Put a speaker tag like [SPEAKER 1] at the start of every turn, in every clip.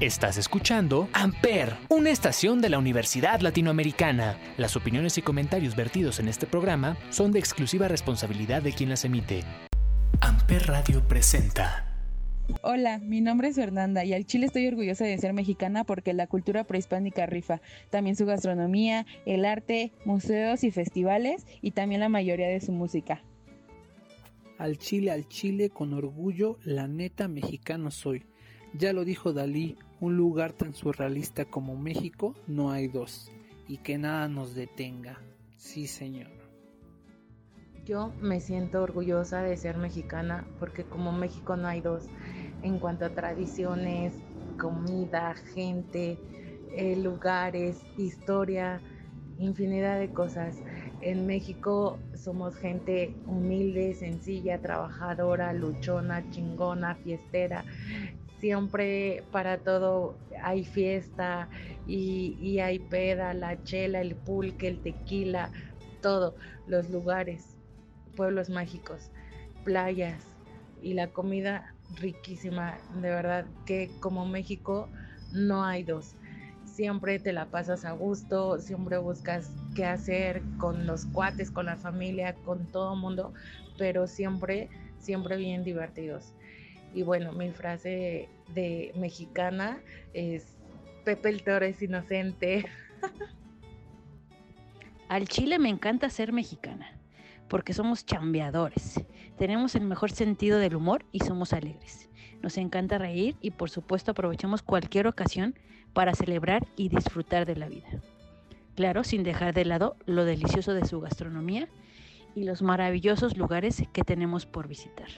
[SPEAKER 1] Estás escuchando Amper, una estación de la Universidad Latinoamericana. Las opiniones y comentarios vertidos en este programa son de exclusiva responsabilidad de quien las emite. Amper Radio presenta.
[SPEAKER 2] Hola, mi nombre es Fernanda y al Chile estoy orgullosa de ser mexicana porque la cultura prehispánica rifa, también su gastronomía, el arte, museos y festivales y también la mayoría de su música.
[SPEAKER 3] Al Chile, al Chile, con orgullo, la neta mexicano soy. Ya lo dijo Dalí, un lugar tan surrealista como México no hay dos, y que nada nos detenga. Sí, señor.
[SPEAKER 4] Yo me siento orgullosa de ser mexicana porque como México no hay dos en cuanto a tradiciones, comida, gente, eh, lugares, historia, infinidad de cosas. En México somos gente humilde, sencilla, trabajadora, luchona, chingona, fiestera. Siempre para todo hay fiesta y, y hay peda, la chela, el pulque, el tequila, todo, los lugares, pueblos mágicos, playas y la comida riquísima. De verdad que como México no hay dos siempre te la pasas a gusto, siempre buscas qué hacer con los cuates, con la familia, con todo mundo, pero siempre, siempre bien divertidos. Y bueno, mi frase de mexicana es, Pepe el Toro es inocente.
[SPEAKER 5] Al Chile me encanta ser mexicana, porque somos chambeadores, tenemos el mejor sentido del humor y somos alegres. Nos encanta reír y por supuesto aprovechamos cualquier ocasión para celebrar y disfrutar de la vida. Claro, sin dejar de lado lo delicioso de su gastronomía y los maravillosos lugares que tenemos por visitar.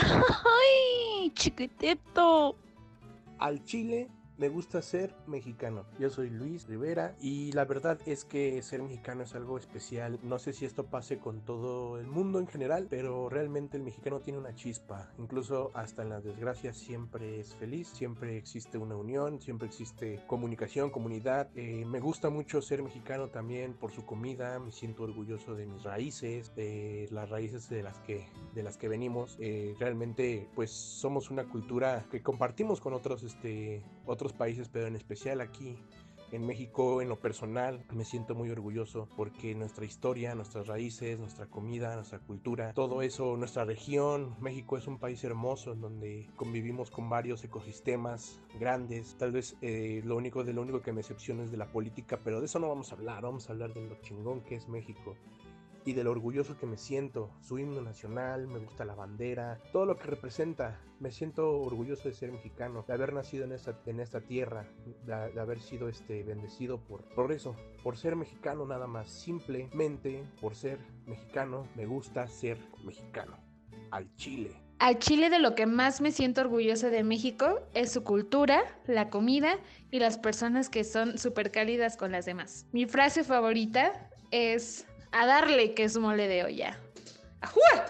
[SPEAKER 5] ¡Ay, chiquitito!
[SPEAKER 6] Al Chile me gusta ser mexicano. Yo soy Luis Rivera y la verdad es que ser mexicano es algo especial. No sé si esto pase con todo el mundo en general, pero realmente el mexicano tiene una chispa. Incluso hasta en las desgracias siempre es feliz, siempre existe una unión, siempre existe comunicación, comunidad. Eh, me gusta mucho ser mexicano también por su comida. Me siento orgulloso de mis raíces, de las raíces de las que, de las que venimos. Eh, realmente pues somos una cultura que compartimos con otros, este, otros países, pero en especial aquí en México, en lo personal, me siento muy orgulloso porque nuestra historia, nuestras raíces, nuestra comida, nuestra cultura, todo eso, nuestra región, México es un país hermoso en donde convivimos con varios ecosistemas grandes. Tal vez eh, lo único de lo único que me excepciona es de la política, pero de eso no vamos a hablar, vamos a hablar de lo chingón que es México y de lo orgulloso que me siento. Su himno nacional, me gusta la bandera, todo lo que representa. Me siento orgulloso de ser mexicano, de haber nacido en esta, en esta tierra, de, haber sido este, bendecido por, por eso, por ser mexicano nada más. Simplemente por ser mexicano, me gusta ser mexicano. Al Chile.
[SPEAKER 7] Al Chile de lo que más me siento orgulloso de México es su cultura, la comida y las personas que son súper cálidas con las demás. Mi frase favorita es a darle que es mole de olla. ¡Ajúa!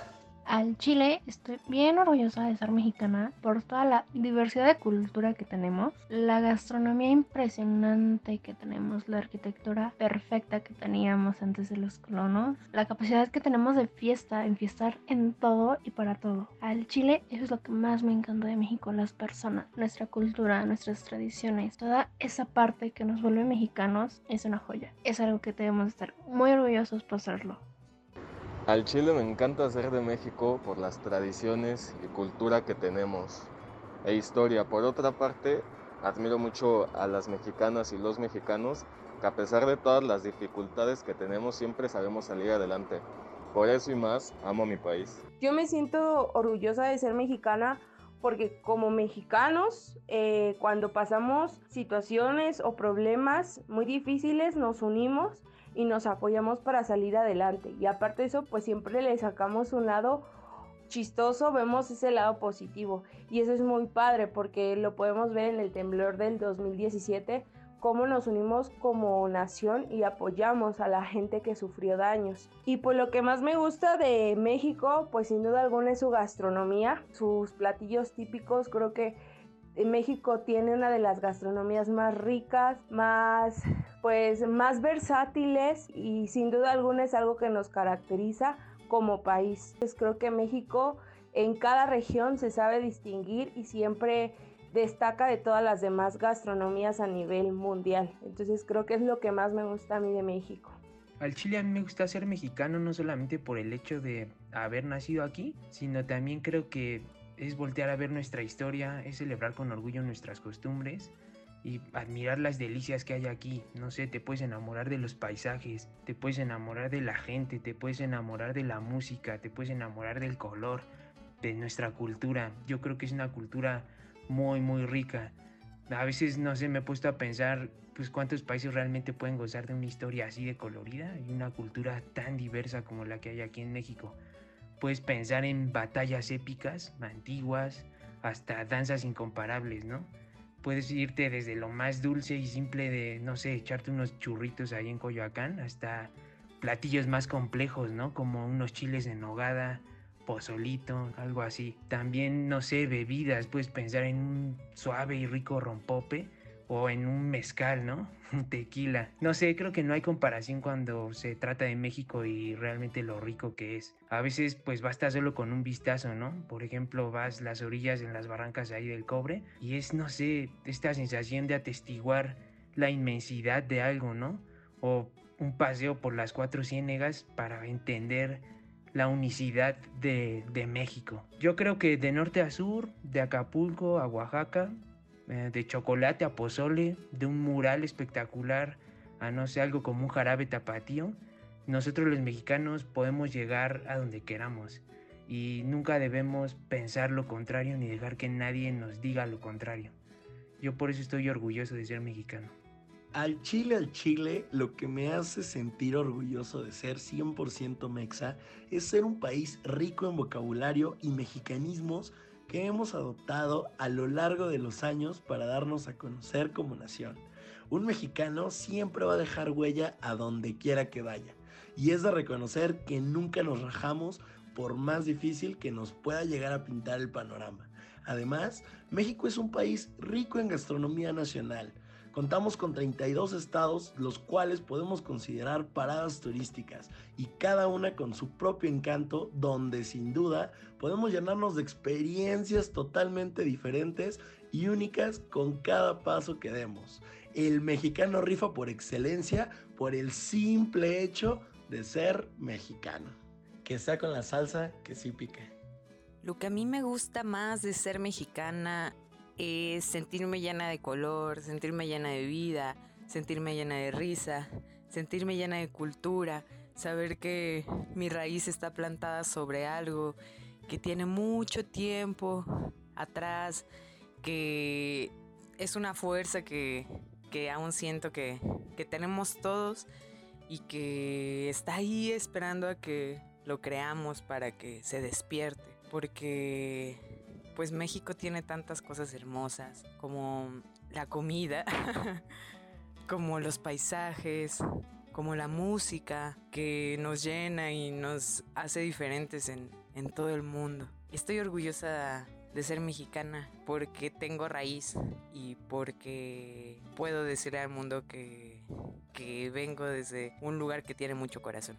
[SPEAKER 8] Al Chile estoy bien orgullosa de ser mexicana por toda la diversidad de cultura que tenemos, la gastronomía impresionante que tenemos, la arquitectura perfecta que teníamos antes de los colonos, la capacidad que tenemos de fiesta, enfiestar en todo y para todo. Al Chile eso es lo que más me encanta de México, las personas, nuestra cultura, nuestras tradiciones, toda esa parte que nos vuelve mexicanos es una joya. Es algo que debemos estar muy orgullosos por serlo.
[SPEAKER 9] Al Chile me encanta ser de México por las tradiciones y cultura que tenemos e historia. Por otra parte, admiro mucho a las mexicanas y los mexicanos que a pesar de todas las dificultades que tenemos siempre sabemos salir adelante. Por eso y más, amo mi país.
[SPEAKER 10] Yo me siento orgullosa de ser mexicana porque como mexicanos, eh, cuando pasamos situaciones o problemas muy difíciles, nos unimos y nos apoyamos para salir adelante. Y aparte de eso, pues siempre le sacamos un lado chistoso, vemos ese lado positivo. Y eso es muy padre porque lo podemos ver en el temblor del 2017, cómo nos unimos como nación y apoyamos a la gente que sufrió daños. Y pues lo que más me gusta de México, pues sin duda alguna es su gastronomía, sus platillos típicos, creo que México tiene una de las gastronomías más ricas, más pues más versátiles y sin duda alguna es algo que nos caracteriza como país. Pues creo que México en cada región se sabe distinguir y siempre destaca de todas las demás gastronomías a nivel mundial. Entonces creo que es lo que más me gusta a mí de México.
[SPEAKER 11] Al Chile a mí me gusta ser mexicano no solamente por el hecho de haber nacido aquí, sino también creo que es voltear a ver nuestra historia, es celebrar con orgullo nuestras costumbres y admirar las delicias que hay aquí. No sé, te puedes enamorar de los paisajes, te puedes enamorar de la gente, te puedes enamorar de la música, te puedes enamorar del color, de nuestra cultura. Yo creo que es una cultura muy, muy rica. A veces, no sé, me he puesto a pensar pues cuántos países realmente pueden gozar de una historia así de colorida y una cultura tan diversa como la que hay aquí en México. Puedes pensar en batallas épicas, antiguas, hasta danzas incomparables, ¿no? Puedes irte desde lo más dulce y simple de, no sé, echarte unos churritos ahí en Coyoacán, hasta platillos más complejos, ¿no? Como unos chiles en nogada, pozolito, algo así. También, no sé, bebidas, puedes pensar en un suave y rico rompope o en un mezcal, ¿no? Un tequila. No sé, creo que no hay comparación cuando se trata de México y realmente lo rico que es. A veces pues basta solo con un vistazo, ¿no? Por ejemplo, vas las orillas en las barrancas ahí del cobre y es, no sé, esta sensación de atestiguar la inmensidad de algo, ¿no? O un paseo por las cuatro ciénegas para entender la unicidad de México. Yo creo que de norte a sur, de Acapulco a Oaxaca, eh, de chocolate a pozole, de un mural espectacular a no sé, algo como un jarabe tapatío, nosotros los mexicanos podemos llegar a donde queramos y nunca debemos pensar lo contrario ni dejar que nadie nos diga lo contrario. Yo por eso estoy orgulloso de ser mexicano.
[SPEAKER 12] Al chile, al chile, lo que me hace sentir orgulloso de ser 100% mexa es ser un país rico en vocabulario y mexicanismos que hemos adoptado a lo largo de los años para darnos a conocer como nación. Un mexicano siempre va a dejar huella a donde quiera que vaya. Y es de reconocer que nunca nos rajamos por más difícil que nos pueda llegar a pintar el panorama. Además, México es un país rico en gastronomía nacional Contamos con 32 estados, los cuales podemos considerar paradas turísticas y cada una con su propio encanto, donde sin duda podemos llenarnos de experiencias totalmente diferentes y únicas con cada paso que demos. El mexicano rifa por excelencia por el simple hecho de ser mexicano. Que sea con la salsa que sí pique.
[SPEAKER 13] Lo que a mí me gusta más de ser mexicana es sentirme llena de color, sentirme llena de vida, sentirme llena de risa, sentirme llena de cultura, saber que mi raíz está plantada sobre algo que tiene mucho tiempo atrás, que es una fuerza que, aún siento que, que tenemos todos y que está ahí esperando a que lo creamos para que se despierte, porque pues México tiene tantas cosas hermosas como la comida, como los paisajes, como la música que nos llena y nos hace diferentes en, todo el mundo. Estoy orgullosa de ser mexicana porque tengo raíz y porque puedo decir al mundo que, que vengo desde un lugar que tiene mucho corazón.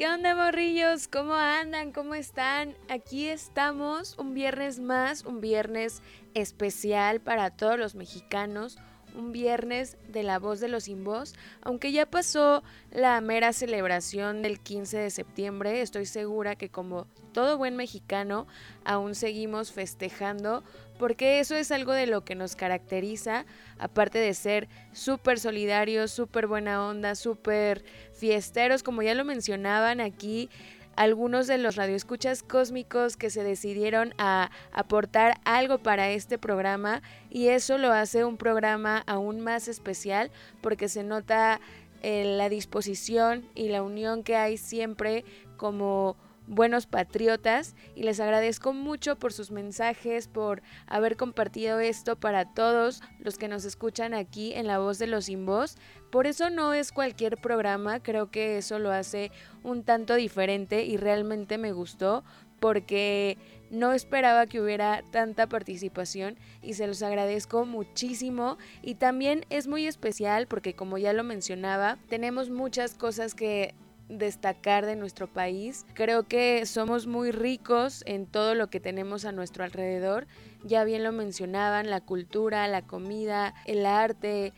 [SPEAKER 14] ¿Qué onda, morrillos? ¿Cómo andan? ¿Cómo están? Aquí estamos un viernes más, un viernes especial para todos los mexicanos, un viernes de la voz de los sin voz. Aunque ya pasó la mera celebración del 15 de septiembre, estoy segura que como todo buen mexicano, aún seguimos festejando porque eso es algo de lo que nos caracteriza, aparte de ser súper solidarios, súper buena onda, súper fiesteros, como ya lo mencionaban aquí algunos de los radioescuchas cósmicos que se decidieron a aportar algo para este programa y eso lo hace un programa aún más especial porque se nota eh, la disposición y la unión que hay siempre como buenos patriotas y les agradezco mucho por sus mensajes, por haber compartido esto para todos los que nos escuchan aquí en La Voz de los Sin Voz. Por eso no es cualquier programa, creo que eso lo hace un tanto diferente y realmente me gustó porque no esperaba que hubiera tanta participación y se los agradezco muchísimo y también es muy especial porque como ya lo mencionaba, tenemos muchas cosas que destacar de nuestro país. Creo que somos muy ricos en todo lo que tenemos a nuestro alrededor. Ya bien lo mencionaban, la cultura, la comida, el arte,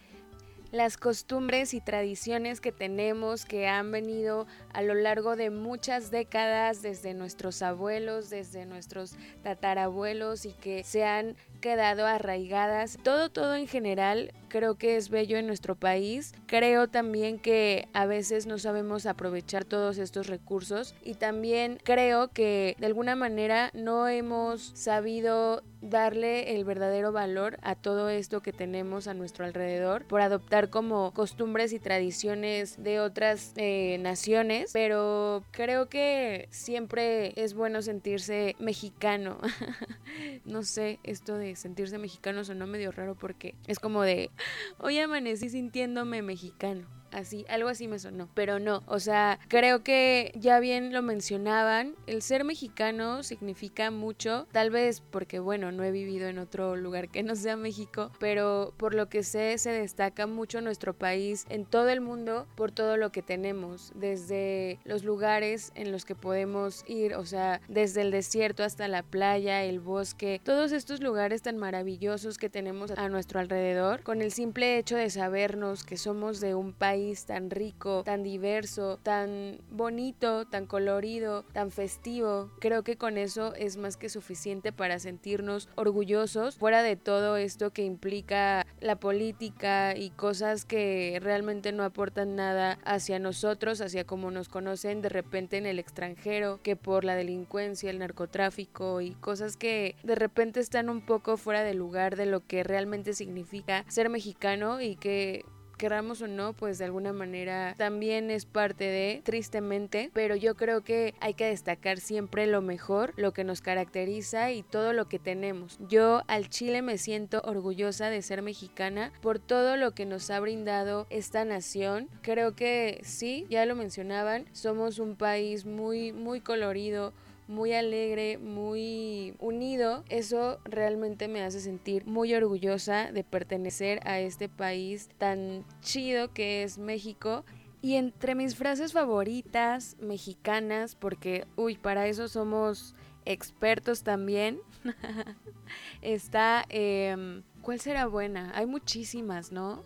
[SPEAKER 14] las costumbres y tradiciones que tenemos que han venido a lo largo de muchas décadas desde nuestros abuelos, desde nuestros tatarabuelos y que se han quedado arraigadas. Todo, todo en general creo que es bello en nuestro país. Creo también que a veces no sabemos aprovechar todos estos recursos y también creo que de alguna manera no hemos sabido darle el verdadero valor a todo esto que tenemos a nuestro alrededor por adoptar como costumbres y tradiciones de otras eh, naciones, pero creo que siempre es bueno sentirse mexicano. no sé, esto de sentirse mexicano sonó medio raro porque es como de, hoy amanecí sintiéndome mexicano así, algo así me sonó, pero no, o sea, creo que ya bien lo mencionaban, el ser mexicano significa mucho, tal vez porque bueno, no he vivido en otro lugar que no sea México, pero por lo que sé se destaca mucho nuestro país en todo el mundo por todo lo que tenemos, desde los lugares en los que podemos ir, o sea, desde el desierto hasta la playa, el bosque, todos estos lugares tan maravillosos que tenemos a nuestro alrededor, con el simple hecho de sabernos que somos de un país tan rico, tan diverso, tan bonito, tan colorido, tan festivo. Creo que con eso es más que suficiente para sentirnos orgullosos fuera de todo esto que implica la política y cosas que realmente no aportan nada hacia nosotros, hacia cómo nos conocen de repente en el extranjero, que por la delincuencia, el narcotráfico y cosas que de repente están un poco fuera de lugar de lo que realmente significa ser mexicano y que queramos o no, pues de alguna manera también es parte de, tristemente, pero yo creo que hay que destacar siempre lo mejor, lo que nos caracteriza y todo lo que tenemos. Yo al Chile me siento orgullosa de ser mexicana por todo lo que nos ha brindado esta nación. Creo que sí, ya lo mencionaban, somos un país muy, muy colorido muy alegre, muy unido, eso realmente me hace sentir muy orgullosa de pertenecer a este país tan chido que es México. Y entre mis frases favoritas mexicanas, porque, uy, para eso somos expertos también, está, em, ¿cuál será buena? Hay muchísimas, ¿no?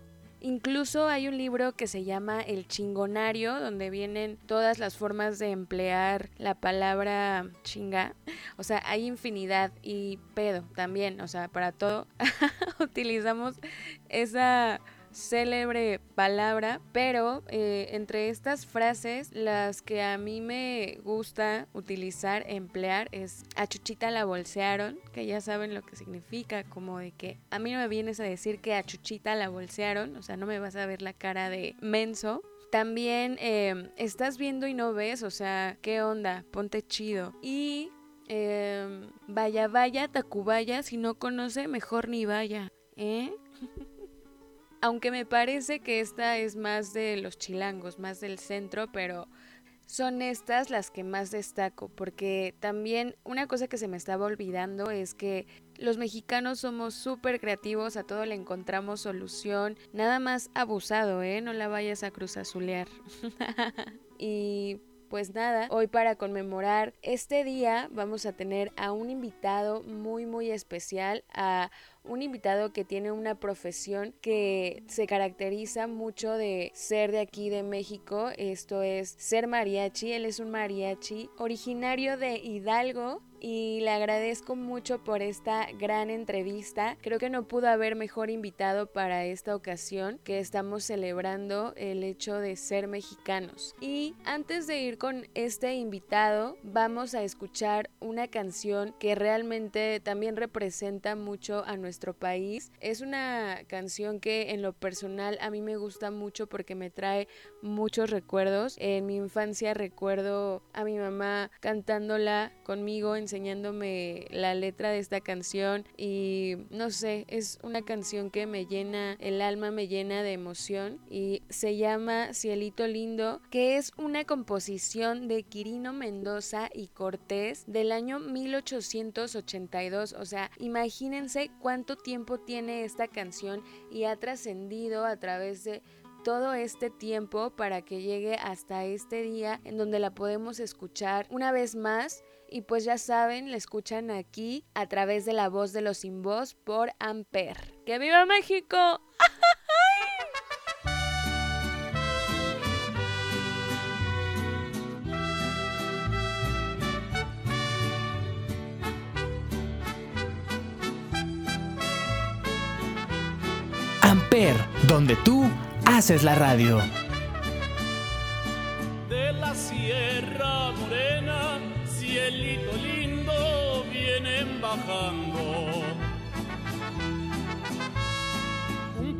[SPEAKER 14] Incluso hay un libro que se llama El chingonario, donde vienen todas las formas de emplear la palabra chinga. O sea, hay infinidad y pedo también. O sea, para todo utilizamos esa célebre palabra, pero eh, entre estas frases, las que a mí me gusta utilizar, emplear, es a Chuchita la bolsearon, que ya saben lo que significa, como de que a mí no me vienes a decir que a Chuchita la bolsearon, o sea, no me vas a ver la cara de menso, también em, estás viendo y no ves, o sea, ¿qué onda? Ponte chido. Y em, vaya, vaya, Tacubaya, si no conoce, mejor ni vaya, ¿eh? Aunque me parece que esta es más de los chilangos, más del centro, pero son estas las que más destaco, porque también una cosa que se me estaba olvidando es que los mexicanos somos súper creativos, a todo le encontramos solución, nada más abusado, ¿eh? No la vayas a cruzazulear. y pues nada, hoy para conmemorar este día vamos a tener a un invitado muy muy especial, a un invitado que tiene una profesión que se caracteriza mucho de ser de aquí de México, esto es ser mariachi, él es un mariachi originario de Hidalgo y le agradezco mucho por esta gran entrevista. Creo que no pudo haber mejor invitado para esta ocasión que estamos celebrando el hecho de ser mexicanos. Y antes de ir con este invitado, vamos a escuchar una canción que realmente también representa mucho a nuestro país. Es una canción que en lo personal a mí me gusta mucho porque me trae muchos recuerdos. En mi infancia recuerdo a mi mamá cantándola conmigo, enseñándome la letra de esta canción y no sé, es una canción que me llena el alma, me llena de emoción y se llama Cielito Lindo, que es una composición de Quirino Mendoza y Cortés del año 1882, o sea, imagínense cuánto tiempo tiene esta canción y ha trascendido a través de todo este tiempo para que llegue hasta este día en donde la podemos escuchar una vez más. Y pues ya saben, la escuchan aquí a través de la voz de los sin voz por Amper. ¡Que viva México!
[SPEAKER 1] Amper, donde tú haces la radio.
[SPEAKER 15] De la Sierra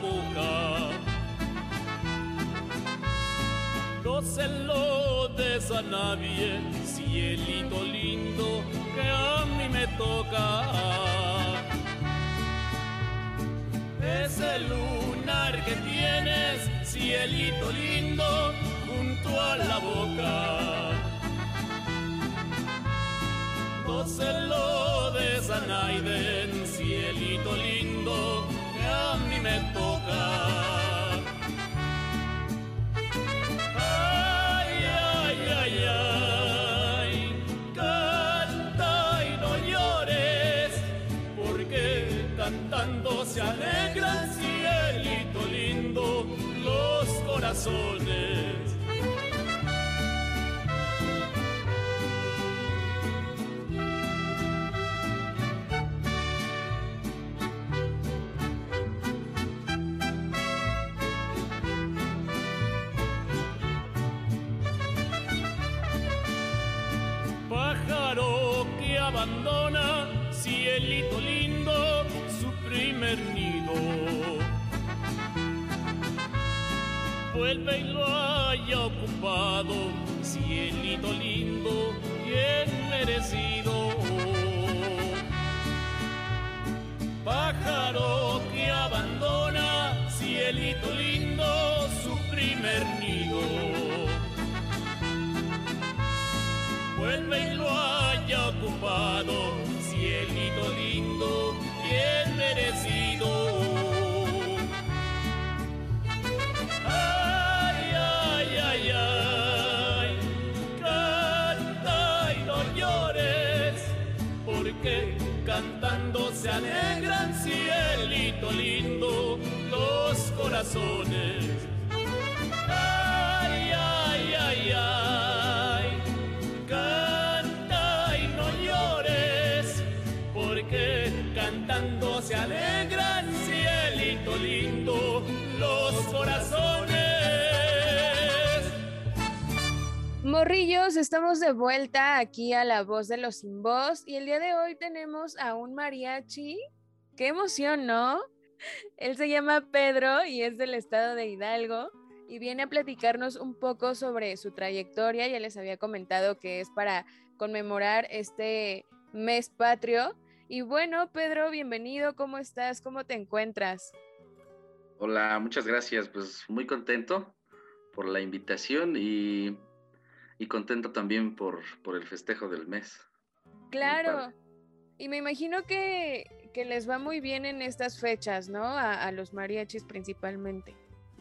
[SPEAKER 15] A boca. No de esa nadie, cielito lindo, que a mí me toca. Ese lunar que tienes, cielito lindo, junto a la boca. No se lo des a Naiden, cielito lindo, a mí me toca. Ay, ay, ay, ay, canta y no llores, porque cantando se alegran, cielito lindo, los corazones. Vuelve y lo haya ocupado, cielito lindo, bien merecido. Pájaro que abandona, cielito lindo, su primer nido vuelve y lo haya ocupado, cielito lindo, bien merecido. Corazones. Ay, ay, ay, ay canta y no llores, porque cantando se alegran, cielito lindo, los corazones.
[SPEAKER 14] Morrillos, estamos de vuelta aquí a la voz de los sin voz y el día de hoy tenemos a un mariachi. Qué emoción, ¿no? Él se llama Pedro y es del estado de Hidalgo y viene a platicarnos un poco sobre su trayectoria. Ya les había comentado que es para conmemorar este mes patrio. Y bueno, Pedro, bienvenido. ¿Cómo estás? ¿Cómo te encuentras?
[SPEAKER 16] Hola, muchas gracias. Pues muy contento por la invitación y, y contento también por, por el festejo del mes.
[SPEAKER 14] Claro. Y me imagino que, que, les va muy bien en estas fechas, ¿no? A, a los mariachis principalmente.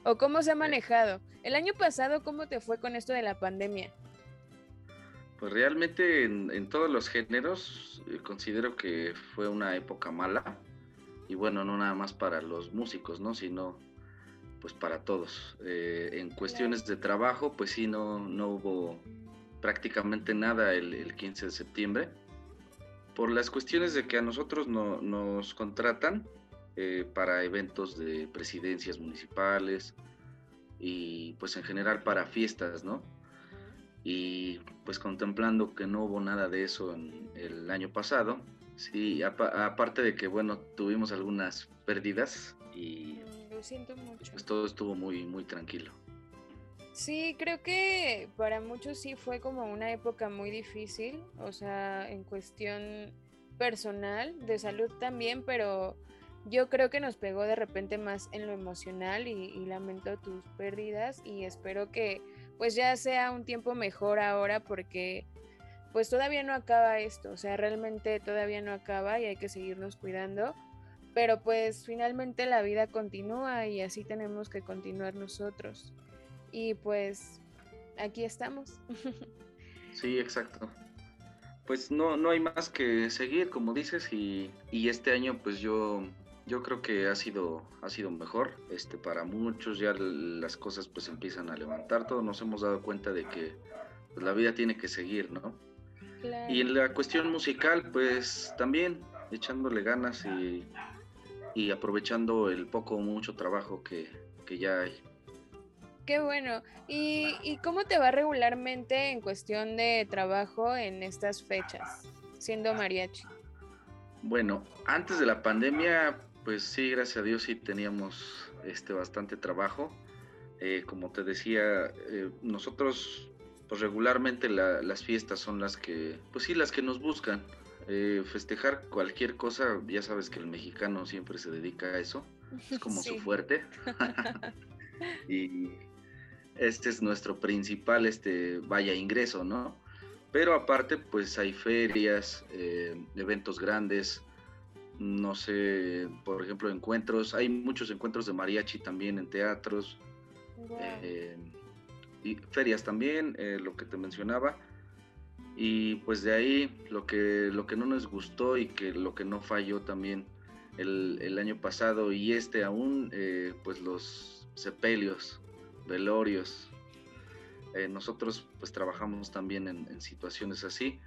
[SPEAKER 14] ¿O cómo se ha manejado? El año pasado, ¿cómo te fue con esto de la pandemia?
[SPEAKER 16] Pues realmente en, todos los géneros eh, considero que fue una época mala y bueno, no nada más para los músicos, ¿no? Sino pues para todos. Eh, en cuestiones de trabajo, pues sí, no, no hubo prácticamente nada el, 15 de septiembre. Por las cuestiones de que a nosotros no, nos contratan eh, para eventos de presidencias municipales y pues en general para fiestas, ¿no? Y pues contemplando que no hubo nada de eso en el año pasado, sí, aparte de que bueno, tuvimos algunas pérdidas y
[SPEAKER 14] siento mucho.
[SPEAKER 16] Pues todo estuvo muy, muy tranquilo.
[SPEAKER 14] Sí, creo que para muchos sí fue como una época muy difícil, o sea, en cuestión personal, de salud también, pero yo creo que nos pegó de repente más en lo emocional y, lamento tus pérdidas y espero que pues ya sea un tiempo mejor ahora porque pues todavía no acaba esto, o sea, realmente todavía no acaba y hay que seguirnos cuidando pero pues finalmente la vida continúa y así tenemos que continuar nosotros. Y pues aquí estamos.
[SPEAKER 16] Sí, exacto. Pues no, no hay más que seguir, como dices, y, este año pues yo, yo creo que ha sido, ha sido mejor. Este, para muchos ya las cosas pues empiezan a levantar, todos nos hemos dado cuenta de que pues, la vida tiene que seguir, ¿no? Y en la cuestión musical, pues también echándole ganas y y aprovechando el poco o mucho trabajo que, ya hay.
[SPEAKER 14] Qué bueno. ¿Y, ¿Y, cómo te va regularmente en cuestión de trabajo en estas fechas, siendo mariachi?
[SPEAKER 16] Bueno, antes de la pandemia, pues sí, gracias a Dios sí teníamos este bastante trabajo. Eh, como te decía, eh, nosotros pues regularmente las fiestas son las que, pues sí, las que nos buscan. Eh, festejar cualquier cosa, ya sabes que el mexicano siempre se dedica a eso, es como su fuerte. y este es nuestro principal, este, vaya ingreso, ¿no? Pero aparte, pues hay ferias, eh, eventos grandes, no sé, por ejemplo, encuentros, hay muchos encuentros de mariachi también en teatros, eh, y ferias también, lo que te mencionaba y pues de ahí lo que, lo que no nos gustó y que lo que no falló también el, año pasado y este aún, eh, pues los sepelios, velorios. Eh, nosotros pues trabajamos también en, situaciones así.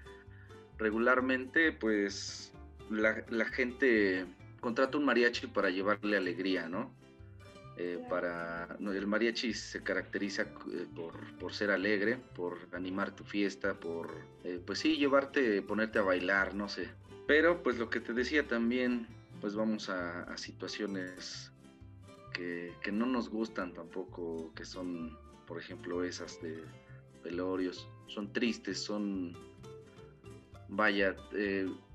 [SPEAKER 16] Regularmente pues la, la gente contrata un mariachi para llevarle alegría, ¿no? Eh, para el mariachi se caracteriza eh, por, ser alegre, por animar tu fiesta, por eh, pues sí llevarte, ponerte a bailar, no sé. Pero pues lo que te decía también, pues vamos a, situaciones que, no nos gustan tampoco, que son, por ejemplo, esas de velorios, son tristes, son vaya,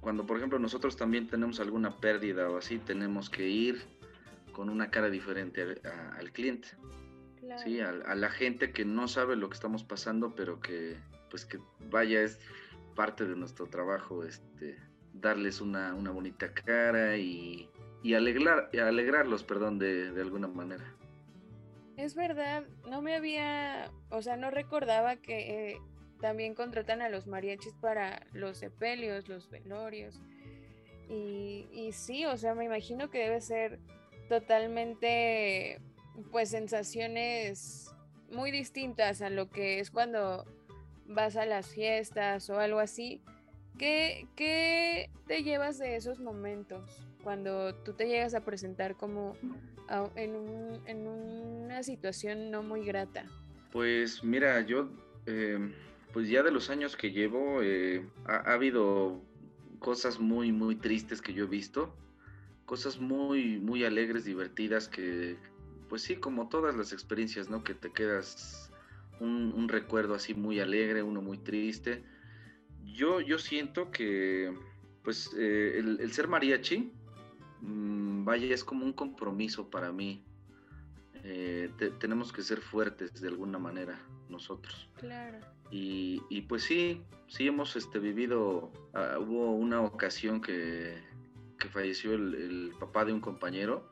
[SPEAKER 16] cuando por ejemplo nosotros también tenemos alguna pérdida o así, tenemos que ir con una cara diferente al cliente. Sí, a, la gente que no sabe lo que estamos pasando, pero que, pues que vaya, es parte de nuestro trabajo, este, darles una, bonita cara y, y alegrar, alegrarlos, perdón, de, alguna manera.
[SPEAKER 14] Es verdad, no me había, o sea, no recordaba que eh, también contratan a los mariachis para los sepelios, los velorios. Y, y sí, o sea, me imagino que debe ser totalmente, pues, sensaciones muy distintas a lo que es cuando vas a las fiestas o algo así. ¿Qué, qué te llevas de esos momentos cuando tú te llegas a presentar como en, un, una situación no muy grata?
[SPEAKER 16] Pues mira, yo, em, pues ya de los años que llevo, eh, ha, ha, habido cosas muy, muy tristes que yo he visto cosas muy, muy alegres, divertidas, que pues sí, como todas las experiencias, ¿no? Que te quedas un, recuerdo así muy alegre, uno muy triste. Yo, yo siento que pues eh, el, ser mariachi, mm, vaya, es como un compromiso para mí. Eh, tenemos que ser fuertes de alguna manera nosotros.
[SPEAKER 14] Claro.
[SPEAKER 16] Y, y pues sí, sí hemos este, vivido, ah, hubo una ocasión que que falleció el, papá de un compañero,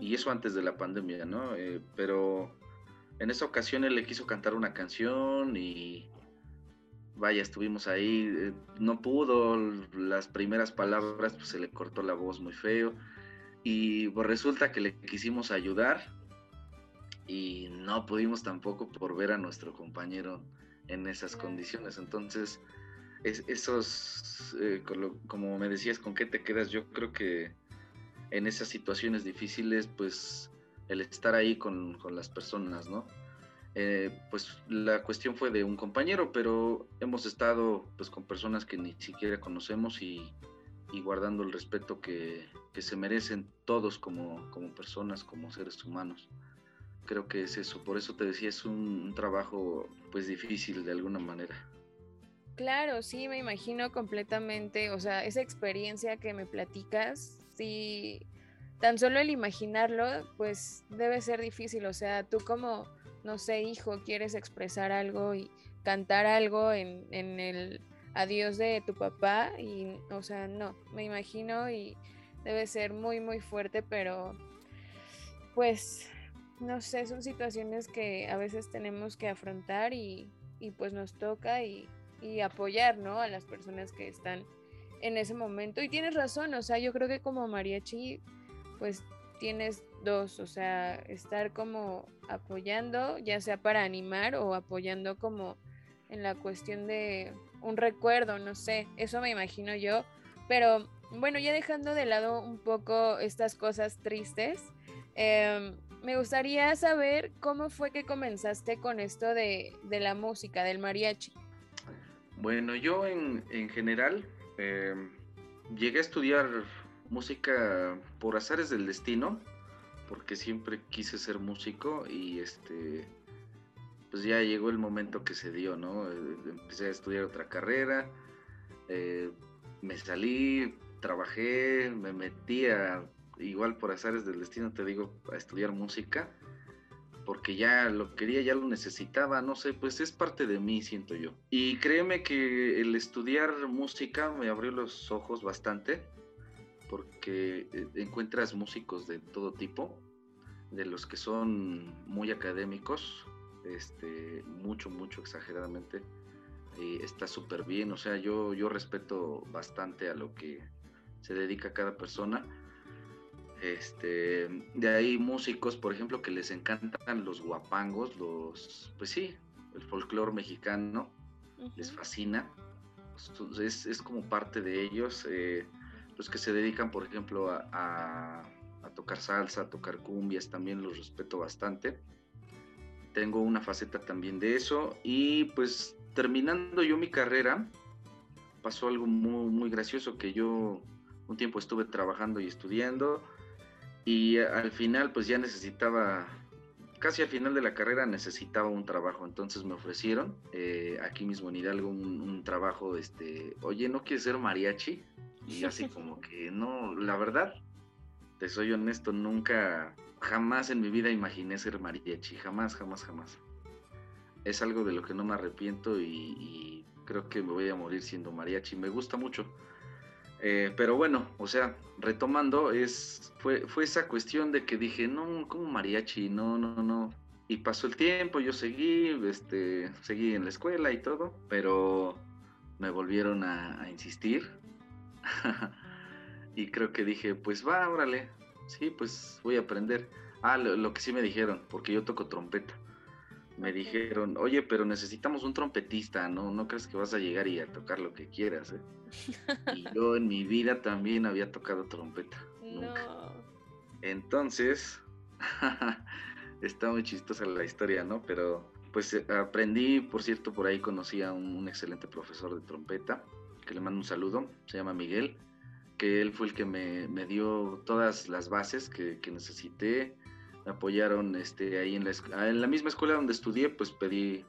[SPEAKER 16] y eso antes de la pandemia, ¿no? Eh, pero en esa ocasión él le quiso cantar una canción y, vaya, estuvimos ahí, eh, no pudo, las primeras palabras, pues se le cortó la voz muy feo. Y pues resulta que le quisimos ayudar y no pudimos tampoco por ver a nuestro compañero en esas condiciones. Entonces, esos, eh, como me decías, ¿con qué te quedas? Yo creo que en esas situaciones difíciles, pues el estar ahí con, con las personas, ¿no? Eh, pues la cuestión fue de un compañero, pero hemos estado pues con personas que ni siquiera conocemos y, y guardando el respeto que, que, se merecen todos como, como personas, como seres humanos. Creo que es eso, por eso te decía, es un, trabajo pues difícil de alguna manera.
[SPEAKER 14] Claro, sí, me imagino completamente, o sea, esa experiencia que me platicas, sí, tan solo el imaginarlo, pues debe ser difícil, o sea, tú como no sé, hijo, quieres expresar algo y cantar algo en, en el adiós de tu papá y, o sea, no, me imagino y debe ser muy, muy fuerte, pero pues, no sé, son situaciones que a veces tenemos que afrontar y, y pues nos toca y, y apoyar, ¿no? A las personas que están en ese momento. Y tienes razón, o sea, yo creo que como mariachi, pues tienes dos, o sea, estar como apoyando, ya sea para animar o apoyando como en la cuestión de un recuerdo, no sé, eso me imagino yo, pero bueno, ya dejando de lado un poco estas cosas tristes, em, me gustaría saber cómo fue que comenzaste con esto de, la música, del mariachi.
[SPEAKER 16] Bueno, yo en, general em, llegué a estudiar música por azares del destino porque siempre quise ser músico y este pues ya llegó el momento que se dio, ¿no? Eh, empecé a estudiar otra carrera, eh, me salí, trabajé, me metí a, igual por azares del destino, te digo, a estudiar música, porque ya lo quería, ya lo necesitaba, no sé, pues es parte de mí, siento yo. Y créeme que el estudiar música me abrió los ojos bastante porque eh, encuentras músicos de todo tipo, de los que son muy académicos, este, mucho, mucho exageradamente, y está súper bien, o sea, yo, yo respeto bastante a lo que se dedica cada persona. Este, de ahí músicos, por ejemplo, que les encantan los guapangos, los, pues sí, el folclore mexicano, les fascina, es, es, como parte de ellos. Eh, los que se dedican, por ejemplo, a, tocar salsa, a tocar cumbias, también los respeto bastante. Tengo una faceta también de eso y pues terminando yo mi carrera, pasó algo muy, muy gracioso que yo un tiempo estuve trabajando y estudiando y al final pues ya necesitaba, casi al final de la carrera necesitaba un trabajo, entonces me ofrecieron eh, aquí mismo en Hidalgo un, un, trabajo, este, oye, ¿no quieres ser mariachi? Y así como que no, la verdad, te soy honesto, nunca, jamás en mi vida imaginé ser mariachi, jamás, jamás, jamás. Es algo de lo que no me arrepiento y, creo que me voy a morir siendo mariachi, me gusta mucho. Eh, pero bueno, o sea, retomando, es, fue, fue esa cuestión de que dije, no, como mariachi, no, no, no. Y pasó el tiempo, yo seguí, este, seguí en la escuela y todo, pero me volvieron a insistir y creo que dije, pues va, órale, sí, pues voy a aprender. Ah, lo, que sí me dijeron, porque yo toco trompeta. Me dijeron, oye, pero necesitamos un trompetista, ¿no? No crees que vas a llegar y a tocar lo que quieras, ¿eh? Y yo en mi vida también había tocado trompeta. Nunca. Entonces, está muy chistosa la historia, ¿no? Pero pues eh, aprendí, por cierto, por ahí conocí a un excelente profesor de trompeta que le mando un saludo, se llama Miguel, que él fue el que me, me dio todas las bases que, que, necesité. Me apoyaron este, ahí en la, en la misma escuela donde estudié, pues pedí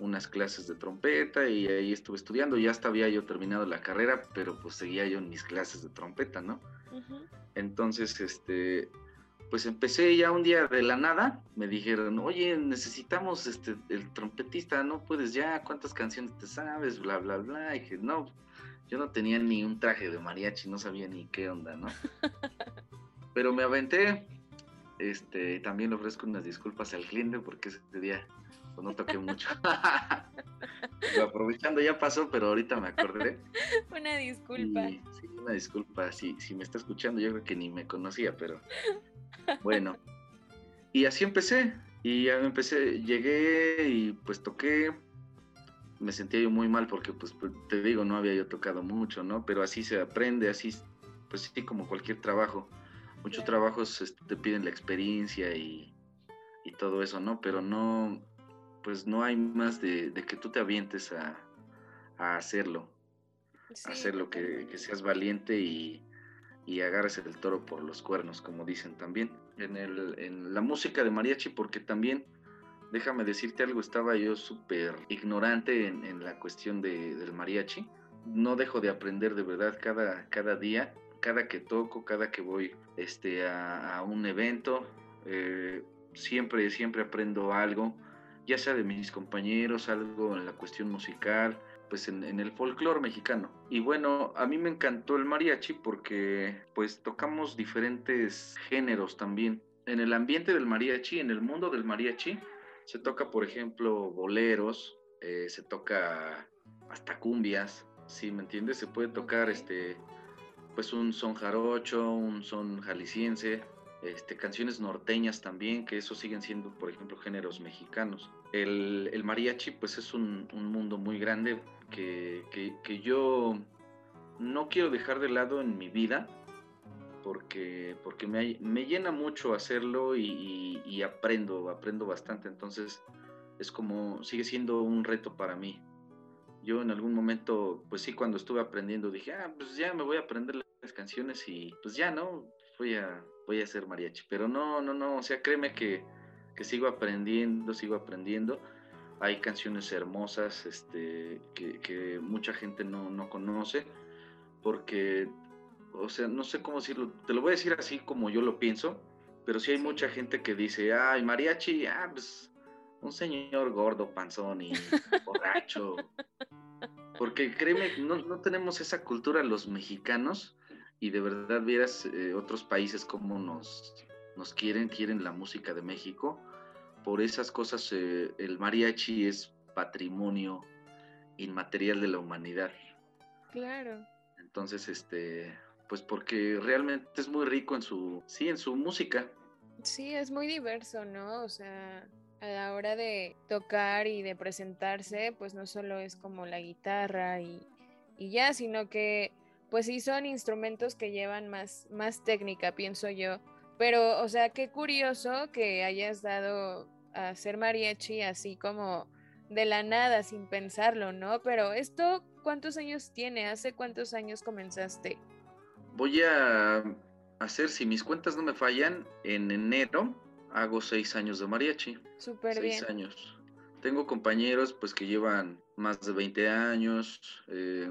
[SPEAKER 16] unas clases de trompeta y ahí estuve estudiando. Ya hasta había yo terminado la carrera, pero pues seguía yo en mis clases de trompeta, ¿no? Entonces, este, pues empecé ya un día de la nada, me dijeron, oye, necesitamos este, el trompetista, ¿no puedes ya? ¿Cuántas canciones te sabes? Bla, bla, bla. Y dije, no, yo no tenía ni un traje de mariachi, no sabía ni qué onda, ¿no? Pero me aventé. Este, también le ofrezco unas disculpas al cliente porque ese día pues, no toqué mucho. aprovechando ya pasó, pero ahorita me acordé.
[SPEAKER 14] Una disculpa.
[SPEAKER 16] sí, una disculpa. Si, si me está escuchando, yo creo que ni me conocía, pero bueno. Y así empecé. Y ya empecé, llegué y pues toqué. Me sentía yo muy mal porque, pues, pues, te digo, no había yo tocado mucho, ¿no? Pero así se aprende, así, pues sí, como cualquier trabajo. Muchos trabajos este, te piden la experiencia y, y todo eso, ¿no? Pero no, pues no hay más de, que tú te avientes a, hacerlo, a hacerlo, que, que, seas valiente y, y agarres el toro por los cuernos, como dicen también. En, el, en la música de mariachi, porque también, déjame decirte algo, estaba yo súper ignorante en, la cuestión de, del mariachi. No dejo de aprender de verdad cada, cada día, cada que toco, cada que voy este, a, un evento. Eh, siempre, siempre aprendo algo ya sea de mis compañeros, algo en la cuestión musical, pues en, el folclore mexicano. Y bueno, a mí me encantó el mariachi porque pues tocamos diferentes géneros también. En el ambiente del mariachi, en el mundo del mariachi, se toca, por ejemplo, boleros, eh, se toca hasta cumbias, ¿sí me entiendes? Se puede tocar este, pues un son jarocho, un son jalisciense, este, canciones norteñas también, que eso siguen siendo, por ejemplo, géneros mexicanos. El, el mariachi, pues es un, un mundo muy grande que, que, yo no quiero dejar de lado en mi vida, porque, porque me, me llena mucho hacerlo y, y, aprendo, aprendo bastante, entonces es como, sigue siendo un reto para mí. Yo en algún momento, pues sí, cuando estuve aprendiendo, dije, ah, pues ya me voy a aprender las canciones y pues ya, ¿no? Voy a, voy a hacer mariachi. Pero no, no, no, o sea, créeme que, sigo aprendiendo, sigo aprendiendo. Hay canciones hermosas este, que, mucha gente no, conoce, porque, o sea, no sé cómo decirlo, te lo voy a decir así como yo lo pienso, pero sí hay mucha gente que dice, ay, mariachi, ah, pues un señor gordo, panzón y borracho. Porque créeme, no, no tenemos esa cultura los mexicanos y de verdad vieras eh, otros países como nos, nos quieren, quieren la música de México. Por esas cosas eh, el mariachi es patrimonio inmaterial de la humanidad.
[SPEAKER 14] Claro.
[SPEAKER 16] Entonces, este, pues porque realmente es muy rico en su, sí, en su música.
[SPEAKER 14] Sí, es muy diverso, ¿no? O sea, a la hora de tocar y de presentarse, pues no solo es como la guitarra y, y ya, sino que pues sí son instrumentos que llevan más, más técnica, pienso yo. Pero, o sea, qué curioso que hayas dado a ser mariachi así como de la nada, sin pensarlo, ¿no? Pero esto, ¿cuántos años tiene? ¿Hace cuántos años comenzaste?
[SPEAKER 16] Voy a hacer, si mis cuentas no me fallan, en enero hago seis años de mariachi.
[SPEAKER 14] Súper bien.
[SPEAKER 16] Seis años. Tengo compañeros pues que llevan más de 20 años, eh,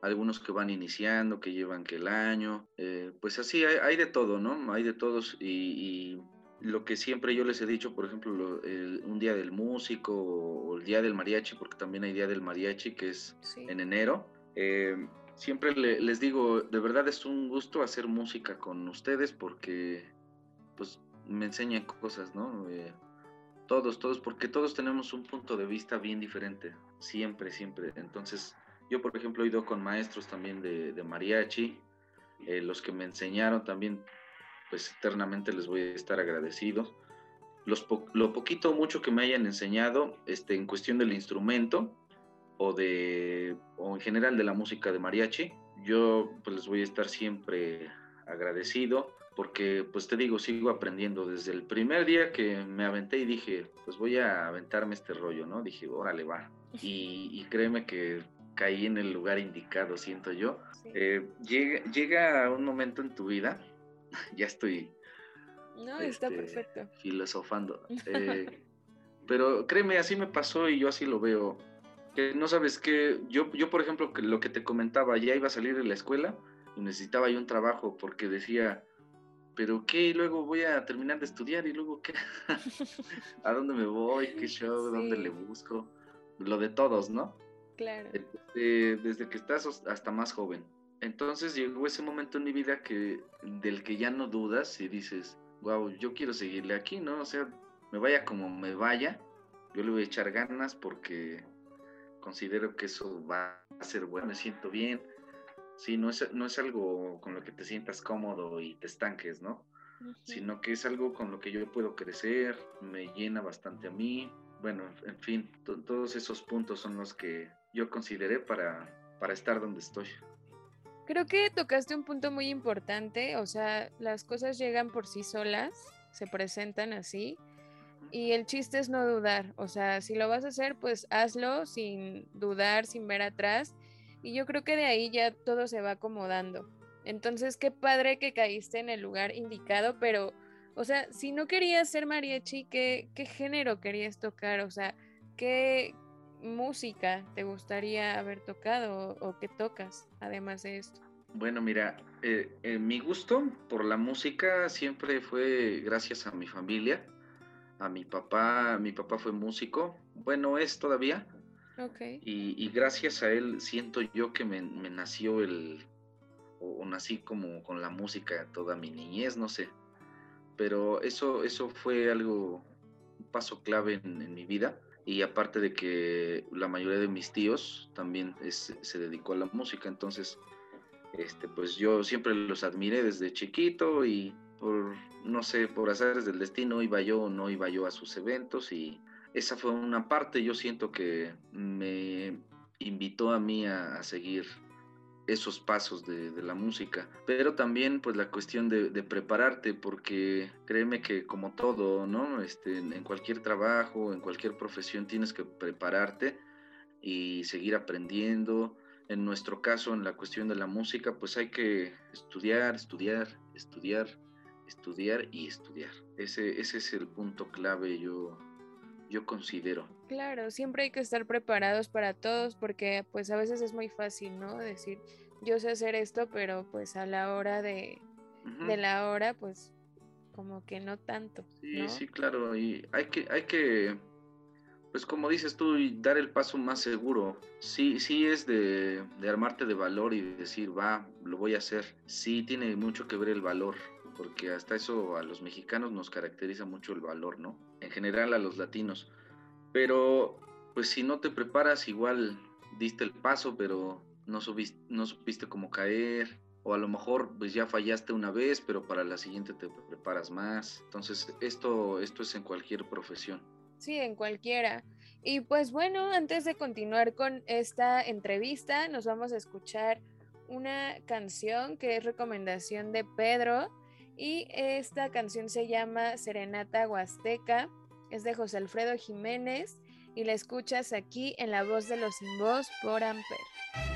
[SPEAKER 16] algunos que van iniciando, que llevan que el año, eh, pues así hay, de todo, ¿no? Hay de todos y, lo que siempre yo les he dicho, por ejemplo, un día del músico o, el día del mariachi, porque también hay día del mariachi que es en enero. Eh, siempre les digo, de verdad es un gusto hacer música con ustedes porque pues me enseñan cosas, ¿no? Eh, todos, todos, porque todos tenemos un punto de vista bien diferente, siempre, siempre. Entonces, yo, por ejemplo, he ido con maestros también de, mariachi, eh, los que me enseñaron también, pues eternamente les voy a estar agradecido. Los lo poquito o mucho que me hayan enseñado este, en cuestión del instrumento o, de, o en general de la música de mariachi, yo pues les voy a estar siempre agradecido porque pues te digo, sigo aprendiendo desde el primer día que me aventé y dije, pues voy a aventarme este rollo, ¿no? Dije, órale, va. Y, y créeme que caí en el lugar indicado, siento yo. Eh, llega, llega un momento en tu vida, ya estoy
[SPEAKER 14] no, está este, perfecto.
[SPEAKER 16] filosofando, eh, pero créeme, así me pasó y yo así lo veo. Que no sabes que yo, yo, por ejemplo, que lo que te comentaba, ya iba a salir de la escuela y necesitaba yo un trabajo porque decía, pero qué, y luego voy a terminar de estudiar y luego qué, a dónde me voy, qué show, dónde le busco, lo de todos, ¿no?
[SPEAKER 14] Claro.
[SPEAKER 16] Desde, que estás hasta más joven. Entonces llegó ese momento en mi vida que, del que ya no dudas y dices, wow, yo quiero seguirle aquí, ¿no? O sea, me vaya como me vaya, yo le voy a echar ganas porque considero que eso va a ser bueno, me siento bien. Sí, no es, no es algo con lo que te sientas cómodo y te estanques, ¿no? Sino que es algo con lo que yo puedo crecer, me llena bastante a mí. Bueno, en fin, todos esos puntos son los que yo consideré para, para estar donde estoy.
[SPEAKER 14] Creo que tocaste un punto muy importante, o sea, las cosas llegan por sí solas, se presentan así, y el chiste es no dudar, o sea, si lo vas a hacer, pues hazlo sin dudar, sin ver atrás, y yo creo que de ahí ya todo se va acomodando. Entonces, qué padre que caíste en el lugar indicado, pero, o sea, si no querías ser mariachi, ¿qué, qué género querías tocar? O sea, ¿qué, música te gustaría haber tocado o, qué tocas además de esto?
[SPEAKER 16] Bueno, mira, eh, eh, mi gusto por la música siempre fue gracias a mi familia, a mi papá, mi papá fue músico, bueno, es todavía.
[SPEAKER 14] Okay.
[SPEAKER 16] Y, gracias a él siento yo que me, nació el, o, nací como con la música toda mi niñez, no sé. Pero eso, eso fue algo, un paso clave en mi vida y aparte de que la mayoría de mis tíos también se dedicó a la música, entonces este, pues yo siempre los admiré desde chiquito y por, no sé, por hacer del destino iba yo o no iba yo a sus eventos y esa fue una parte, yo siento que me invitó a mí a seguir esos pasos de, la música, pero también pues la cuestión de, prepararte, porque créeme que como todo, ¿no? Este, en cualquier trabajo, en cualquier profesión tienes que prepararte y seguir aprendiendo. En nuestro caso, en la cuestión de la música, pues hay que estudiar, estudiar, estudiar, estudiar y estudiar. Ese, ese es el punto clave, yo, yo considero.
[SPEAKER 14] Claro, siempre hay que estar preparados para todos porque pues a veces es muy fácil, ¿no? Decir, yo sé hacer esto, pero pues a la hora de, de la hora, pues como que no tanto.
[SPEAKER 16] Sí, sí, claro, y hay que, hay que, pues como dices tú, dar el paso más seguro. Sí, sí es de, de armarte de valor y decir, va, lo voy a hacer. Sí tiene mucho que ver el valor porque hasta eso a los mexicanos nos caracteriza mucho el valor, ¿no? En general a los latinos. Pero, pues si no te preparas, igual diste el paso, pero no, subiste, no supiste cómo caer, o a lo mejor pues ya fallaste una vez, pero para la siguiente te preparas más. Entonces, esto, esto es en cualquier profesión.
[SPEAKER 14] Sí, en cualquiera. Y pues bueno, antes de continuar con esta entrevista, nos vamos a escuchar una canción que es recomendación de Pedro y esta canción se llama Serenata Huasteca, es de José Alfredo Jiménez y la escuchas aquí en La Voz de los Sin Voz por Amper.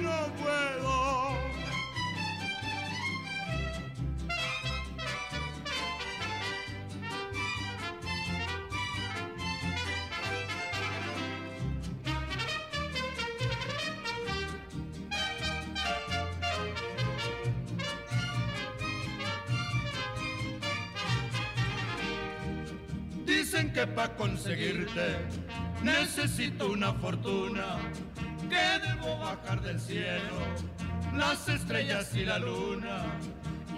[SPEAKER 17] no puedo. Dicen que para conseguirte necesito una fortuna que debo bajar del cielo las estrellas y la luna.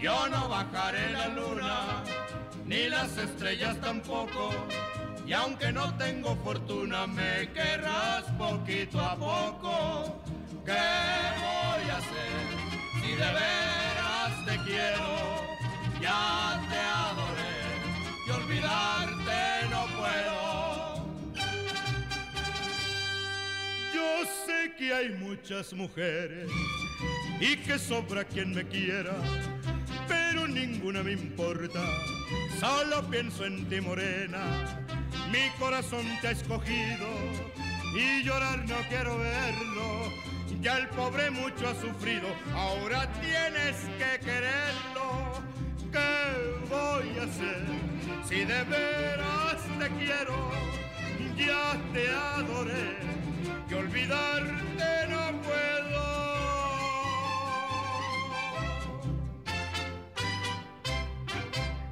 [SPEAKER 17] Yo no bajaré la luna, ni las estrellas tampoco. Y aunque no tengo fortuna, me querrás poquito a poco. ¿Qué voy a hacer si de veras te quiero? Ya te adoré y olvidarte Yo sé que hay muchas mujeres y que sobra quien me quiera, pero ninguna me importa Solo pienso en ti, morena. Mi corazón te ha escogido y llorar no quiero verlo. Ya el pobre mucho ha sufrido, ahora tienes que quererlo. ¿Qué voy a hacer si de veras te quiero? Ya te adoré, que olvidarte no puedo.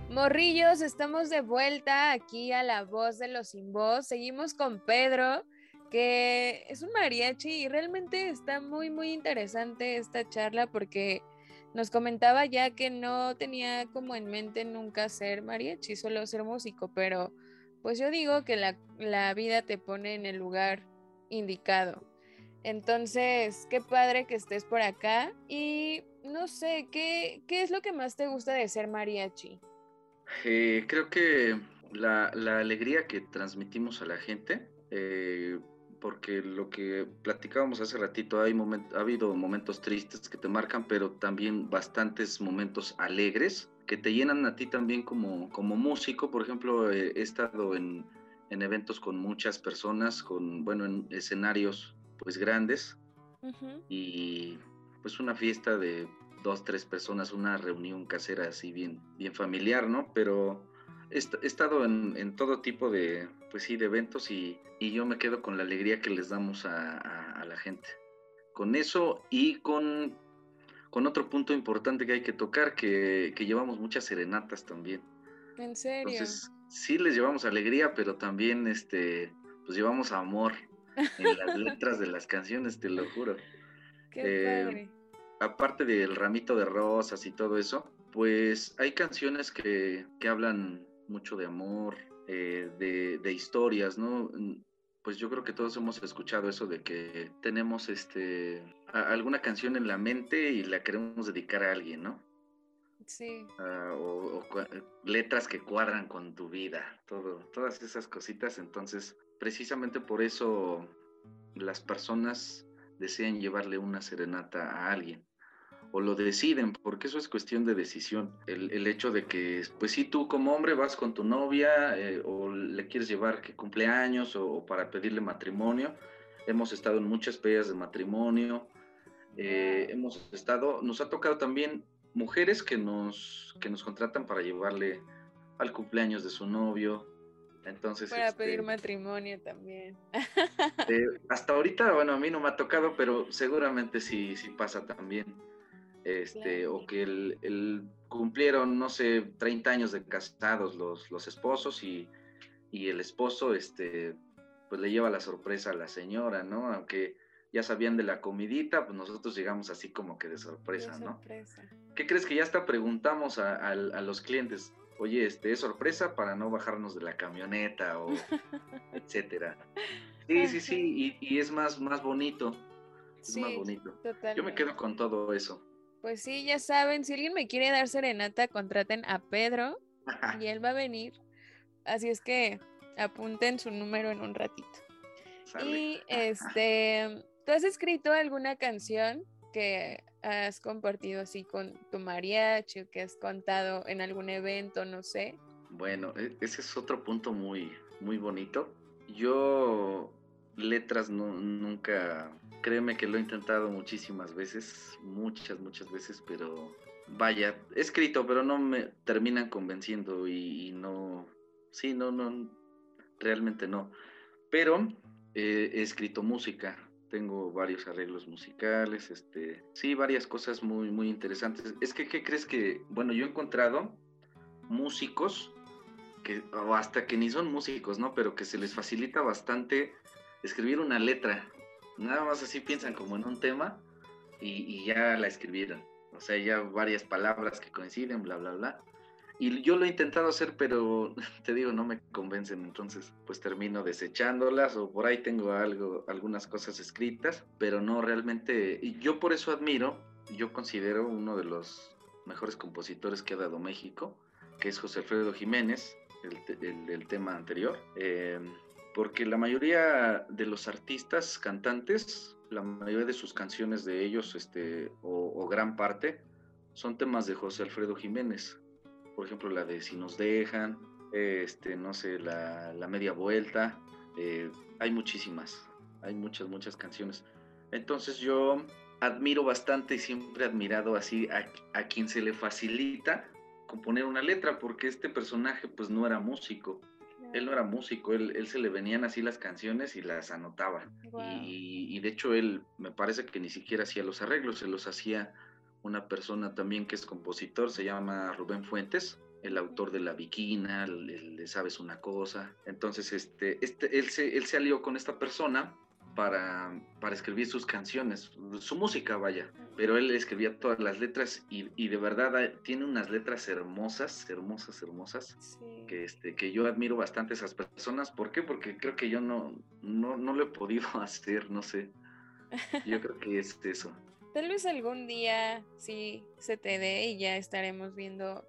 [SPEAKER 14] Morrillos, estamos de vuelta aquí a la voz de los sin voz. Seguimos con Pedro, que es un mariachi y realmente está muy, muy interesante esta charla porque nos comentaba ya que no tenía como en mente nunca ser mariachi, solo ser músico, pero pues yo digo que la, la vida te pone en el lugar indicado. Entonces, qué padre que estés por acá y no sé, ¿qué, qué es lo que más te gusta de ser mariachi?
[SPEAKER 16] Eh, creo que la, la, alegría que transmitimos a la gente, eh, porque lo que platicábamos hace ratito, hay moment, ha habido momentos tristes que te marcan, pero también bastantes momentos alegres que te llenan a ti también como, como músico. Por ejemplo, eh, he estado en, en, eventos con muchas personas, con, bueno, en escenarios pues grandes uh -huh. y pues una fiesta de dos, tres personas, una reunión casera así bien, bien familiar, ¿no? Pero he, he estado en, en, todo tipo de, pues sí, de eventos y, y, yo me quedo con la alegría que les damos a, a, a la gente. Con eso y con, con, otro punto importante que hay que tocar, que, que llevamos muchas serenatas también.
[SPEAKER 14] ¿En serio?
[SPEAKER 16] Entonces, sí les llevamos alegría, pero también, este, pues llevamos amor en las letras de las canciones, te lo juro.
[SPEAKER 14] Qué eh, padre
[SPEAKER 16] aparte del ramito de rosas y todo eso, pues hay canciones que, que hablan mucho de amor, eh, de, de, historias, ¿no? Pues yo creo que todos hemos escuchado eso de que tenemos este, a, alguna canción en la mente y la queremos dedicar a alguien, ¿no?
[SPEAKER 14] Sí.
[SPEAKER 16] Uh, o, letras que cuadran con tu vida, todo, todas esas cositas. Entonces, precisamente por eso las personas desean llevarle una serenata a alguien o lo deciden, porque eso es cuestión de decisión. El, el hecho de que, pues si tú como hombre vas con tu novia eh, o le quieres llevar que cumpleaños o, o, para pedirle matrimonio, hemos estado en muchas peleas de matrimonio, eh, hemos estado, nos ha tocado también mujeres que nos, que nos contratan para llevarle al cumpleaños de su novio, entonces,
[SPEAKER 14] para este, pedir matrimonio también.
[SPEAKER 16] Eh, hasta ahorita, bueno, a mí no me ha tocado, pero seguramente sí, sí pasa también. Este, claro. O que el, el, cumplieron, no sé, 30 años de casados los, los esposos y, y, el esposo, este, pues le lleva la sorpresa a la señora, ¿no? Aunque ya sabían de la comidita, pues nosotros llegamos así como que de sorpresa,
[SPEAKER 14] de
[SPEAKER 16] ¿no?
[SPEAKER 14] Sorpresa.
[SPEAKER 16] ¿Qué crees que ya hasta preguntamos a, a, a los clientes? oye, este es sorpresa para no bajarnos de la camioneta o etcétera. Sí, sí, sí, y, y, es más, más bonito. Es
[SPEAKER 14] sí,
[SPEAKER 16] más bonito.
[SPEAKER 14] Totalmente.
[SPEAKER 16] Yo me quedo con todo eso.
[SPEAKER 14] Pues sí, ya saben, si alguien me quiere dar serenata, contraten a Pedro y él va a venir. Así es que apunten su número en un ratito. Sale. Y este, ¿tú has escrito alguna canción que has compartido así con tu mariachi que has contado en algún evento, no sé?
[SPEAKER 16] Bueno, e, ese es otro punto muy, muy bonito. Yo letras no, nunca, créeme que lo he intentado muchísimas veces, muchas, muchas veces, pero vaya, he escrito, pero no me terminan convenciendo y, y no, sí, no, no, realmente no. Pero eh, he escrito música, tengo varios arreglos musicales, este, sí, varias cosas muy, muy interesantes. Es que, ¿qué crees que, bueno, yo he encontrado músicos que, o hasta que ni son músicos, ¿no? Pero que se les facilita bastante escribir una letra. Nada más así piensan como en un tema y, y ya la escribieron. O sea, ya varias palabras que coinciden, bla, bla, bla. Y yo lo he intentado hacer, pero te digo, no me convencen, entonces pues termino desechándolas o por ahí tengo algo, algunas cosas escritas, pero no realmente, y yo por eso admiro, yo considero uno de los mejores compositores que ha dado México, que es José Alfredo Jiménez, el, el, tema anterior, eh, porque la mayoría de los artistas, cantantes, la mayoría de sus canciones de ellos, este, o, o gran parte, son temas de José Alfredo Jiménez por ejemplo la de Si nos dejan, este, no sé, la, la media vuelta, eh, hay muchísimas, hay muchas, muchas canciones. Entonces yo admiro bastante y siempre he admirado así a, a, quien se le facilita componer una letra, porque este personaje pues no era músico. Él no era músico, él, él se le venían así las canciones y las anotaba.
[SPEAKER 14] Wow.
[SPEAKER 16] Y, y de hecho él me parece que ni siquiera hacía los arreglos, se los hacía una persona también que es compositor, se llama Rubén Fuentes, el autor de La Viquina, de Sabes una cosa. Entonces, este, este, él, se, él se alió con esta persona para, para escribir sus canciones, su música, vaya. Pero él escribía todas las letras y, y de verdad hay- tiene unas letras hermosas, hermosas, hermosas, que, este, que yo admiro bastante a esas personas. ¿Por qué? Porque creo que yo no, no, no lo he podido hacer, no sé. Yo creo que es eso.
[SPEAKER 14] Tal vez algún día sí se te dé y ya estaremos viendo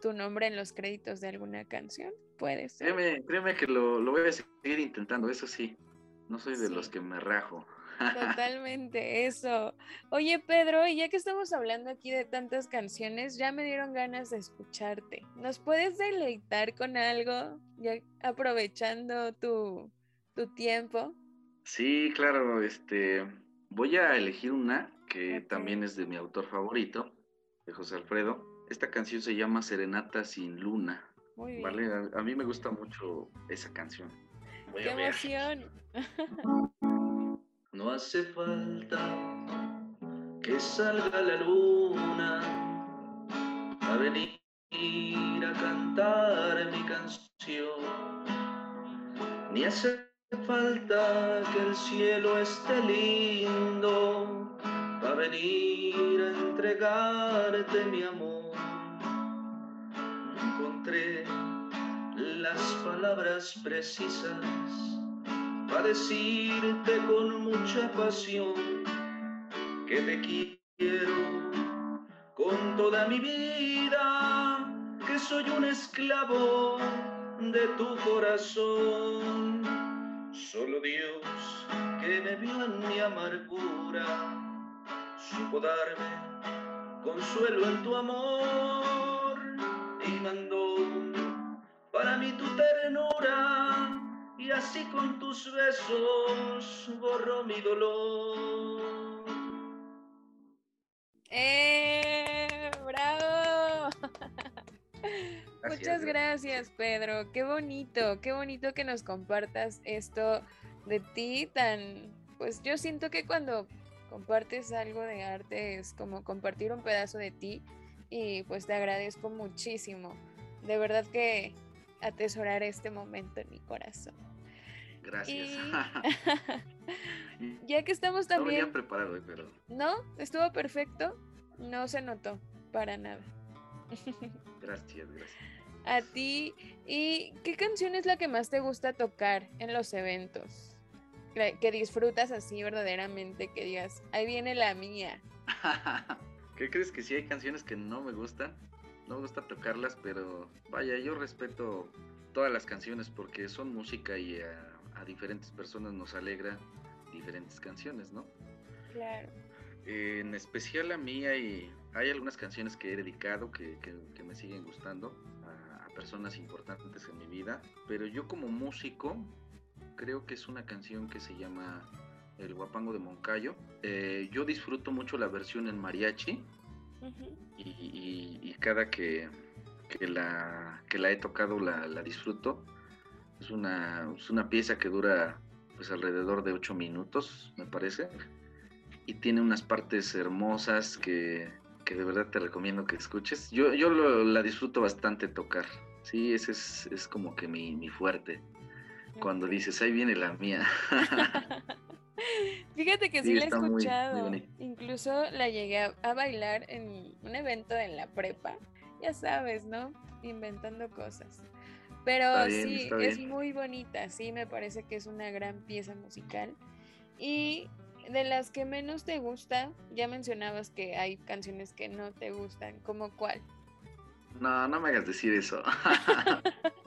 [SPEAKER 14] tu nombre en los créditos de alguna canción. Puede ser.
[SPEAKER 16] Créeme, créeme que lo, lo voy a seguir intentando, eso sí. No soy de los que me rajo.
[SPEAKER 14] Totalmente, eso. Oye, Pedro, y ya que estamos hablando aquí de tantas canciones, ya me dieron ganas de escucharte. ¿Nos puedes deleitar con algo, ya aprovechando tu, tu tiempo?
[SPEAKER 16] Sí, claro, este, voy a elegir una que también es de mi autor favorito, de José Alfredo. Esta canción se llama Serenata sin luna.
[SPEAKER 14] Muy bien.
[SPEAKER 16] ¿Vale? A, a mí me gusta mucho esa canción. Voy
[SPEAKER 14] ¡Qué emoción!
[SPEAKER 16] No hace falta que salga la luna a venir a cantar mi canción. Ni hace falta que el cielo esté lindo a venir a entregarte mi amor. No encontré las palabras precisas para decirte con mucha pasión que te quiero con toda mi vida, que soy un esclavo de tu corazón. Solo Dios que me vio en mi amargura supo darme consuelo en tu amor y mandó para mí tu ternura y así con tus besos borró mi dolor.
[SPEAKER 14] ¡Eh! ¡Bravo! Muchas
[SPEAKER 16] Gracias.
[SPEAKER 14] gracias, Pedro. Qué bonito, qué bonito que nos compartas esto de ti tan... Pues yo siento que cuando compartes algo de arte es como compartir un pedazo de ti y pues te agradezco muchísimo. De verdad que atesorar este momento en mi corazón.
[SPEAKER 16] Gracias.
[SPEAKER 14] Y- ya que estamos
[SPEAKER 16] No
[SPEAKER 14] también...
[SPEAKER 16] venía preparado, eh, pero
[SPEAKER 14] ¿No? ¿Estuvo perfecto? No se notó para nada.
[SPEAKER 16] gracias, gracias.
[SPEAKER 14] A ti, ¿y qué canción es la que más te gusta tocar en los eventos? Que disfrutas así verdaderamente, que digas, ahí viene la mía.
[SPEAKER 16] ¿Qué crees que sí hay canciones que no me gustan? No me gusta tocarlas, pero vaya, yo respeto todas las canciones porque son música y a, a diferentes personas nos alegra diferentes canciones, ¿no?
[SPEAKER 14] Claro.
[SPEAKER 16] En especial a mí hay, hay algunas canciones que he dedicado que, que- que me siguen gustando a, a personas importantes en mi vida, pero yo como músico creo que es una canción que se llama El Guapango de Moncayo. Eh, yo disfruto mucho la versión en mariachi y, y- y cada que, que la, que la he tocado la, la disfruto. Es una, es una pieza que dura pues alrededor de ocho minutos, me parece. Y tiene unas partes hermosas que, que de verdad te recomiendo que escuches. Yo, yo lo- la disfruto bastante tocar. Sí, ese es, es como que mi, mi fuerte. Cuando dices, ahí viene la mía.
[SPEAKER 14] Fíjate que sí,
[SPEAKER 16] Sí,
[SPEAKER 14] la he
[SPEAKER 16] está muy- muy
[SPEAKER 14] escuchado. Incluso la llegué a, a bailar en un evento en la prepa. Ya sabes, ¿no? Inventando cosas. Pero
[SPEAKER 16] bien,
[SPEAKER 14] sí, es muy bonita. Sí, me parece que es una gran pieza musical. Y de las que menos te gusta, ya mencionabas que hay canciones que no te gustan. ¿Como cuál?
[SPEAKER 16] No, no me hagas decir eso.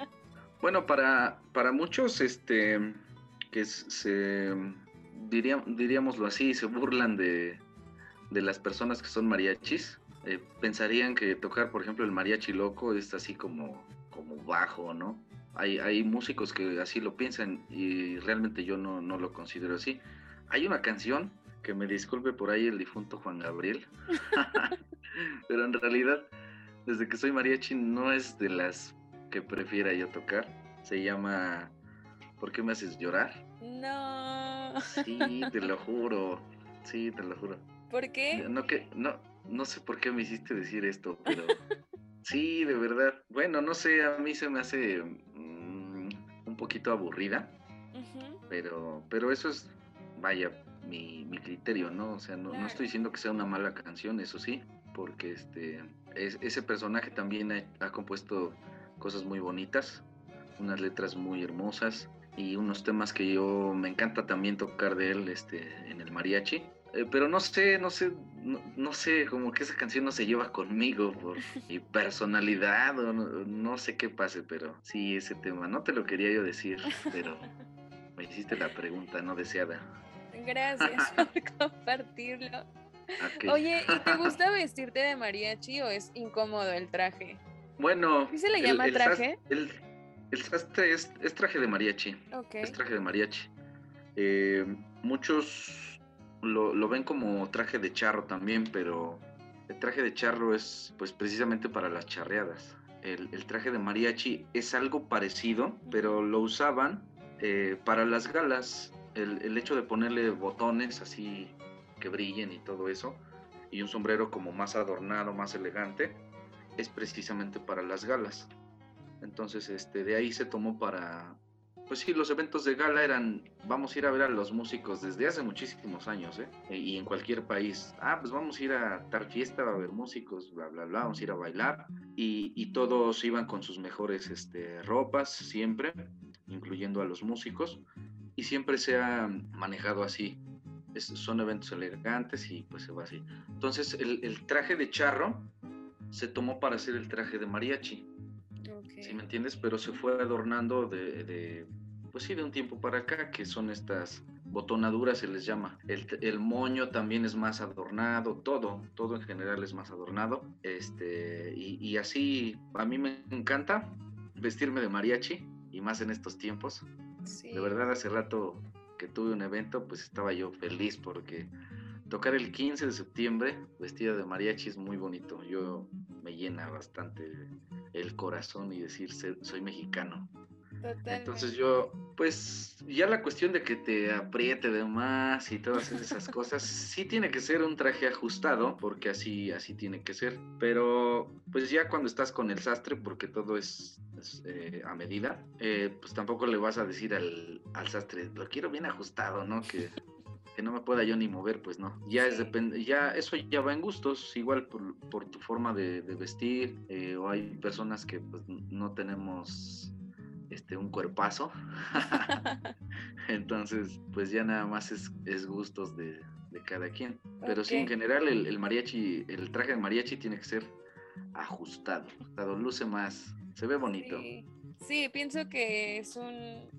[SPEAKER 16] bueno, para, para muchos, este, que se, diría- diríamoslo así, se burlan de, de las personas que son mariachis. eh, pensarían que tocar, por ejemplo, el mariachi loco es así como, como bajo, ¿no? Hay, hay músicos que así lo piensan y realmente yo no, no lo considero así. Hay una canción que me disculpe por ahí el difunto Juan Gabriel, pero en realidad, desde que soy mariachi, no es de las que prefiera yo tocar. Se llama ¿Por qué me haces llorar?
[SPEAKER 14] No.
[SPEAKER 16] Sí, te lo juro. Sí, te lo juro.
[SPEAKER 14] ¿Por qué?
[SPEAKER 16] No, que, no, no sé por qué me hiciste decir esto, pero sí, de verdad. Bueno, no sé, a mí se me hace mm, un poquito aburrida, pero, pero eso es, vaya, mi, mi criterio, ¿no? O sea, no, no, estoy diciendo que sea una mala canción, eso sí, porque este, es, ese personaje también ha, ha compuesto cosas muy bonitas, unas letras muy hermosas y unos temas que yo me encanta también tocar de él este, en el mariachi. Eh, pero no sé, no sé, no, sé, como que esa canción no se lleva conmigo por mi personalidad o no, sé qué pase, pero sí, ese tema, no te lo quería yo decir, pero me hiciste la pregunta no deseada.
[SPEAKER 14] Gracias por compartirlo. Oye, ¿y te gusta vestirte de mariachi o es incómodo el traje?
[SPEAKER 16] Bueno.
[SPEAKER 14] ¿Sí se le llama traje?
[SPEAKER 16] El, sastre es, traje de mariachi. Es traje de mariachi. Eh, muchos lo, ven como traje de charro también, pero el traje de charro es pues precisamente para las charreadas. El, traje de mariachi es algo parecido, pero lo usaban eh, para las galas. El, el, hecho de ponerle botones así que brillen y todo eso, y un sombrero como más adornado, más elegante, es precisamente para las galas. Entonces, este, de ahí se tomó para, pues sí, los eventos de gala eran, vamos a ir a ver a los músicos desde hace muchísimos años, ¿eh? E, y en cualquier país. Ah, pues vamos a ir a tal fiesta, va a haber músicos, bla, bla, bla, vamos a ir a bailar. Y, y todos iban con sus mejores este, ropas, siempre, incluyendo a los músicos. Y siempre se ha manejado así. son eventos elegantes y pues se va así. Entonces, el traje de charro se tomó para hacer el traje de mariachi ¿Sí me entiendes? Pero se fue adornando de, pues sí, de un tiempo para acá, que son estas botonaduras, se les llama. El, moño también es más adornado, todo, todo en general es más adornado. Este, y, así, a mí me encanta vestirme de mariachi, y más en estos tiempos. De verdad, hace rato que tuve un evento, pues estaba yo feliz porque tocar el 15 de septiembre vestida de mariachi es muy bonito. Yo me llena bastante el corazón y decir soy mexicano. Entonces yo, pues ya la cuestión de que te apriete de más y todas esas cosas, sí tiene que ser un traje ajustado, porque así, así tiene que ser. Pero pues ya cuando estás con el sastre, porque todo es, eh, a medida, eh, pues tampoco le vas a decir al, al, sastre, lo quiero bien ajustado, ¿no? Que que no me pueda yo ni mover, pues no. Ya es depende, ya eso ya va en gustos, igual por, por tu forma de, vestir, eh, o hay personas que pues no tenemos este un cuerpazo. Entonces, pues ya nada más es, es gustos de, de, cada quien. Pero sí, en general el, el, mariachi, el traje de mariachi tiene que ser ajustado, ajustado, luce más, se ve bonito.
[SPEAKER 14] sí pienso que es un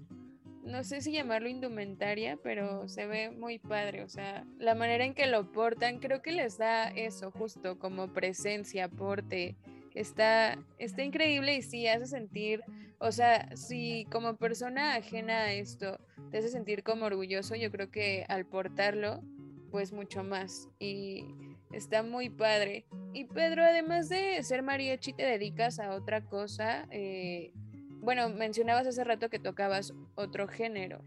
[SPEAKER 14] no sé si llamarlo indumentaria, pero se ve muy padre, o sea, la manera en que lo portan, creo que les da eso justo como presencia, porte, está, está increíble y sí hace sentir, o sea, si como persona ajena a esto te hace sentir como orgulloso, yo creo que al portarlo, pues mucho más y está muy padre. Y Pedro, además de ser mariachi, te dedicas a otra cosa. Eh, bueno, mencionabas hace rato que tocabas otro género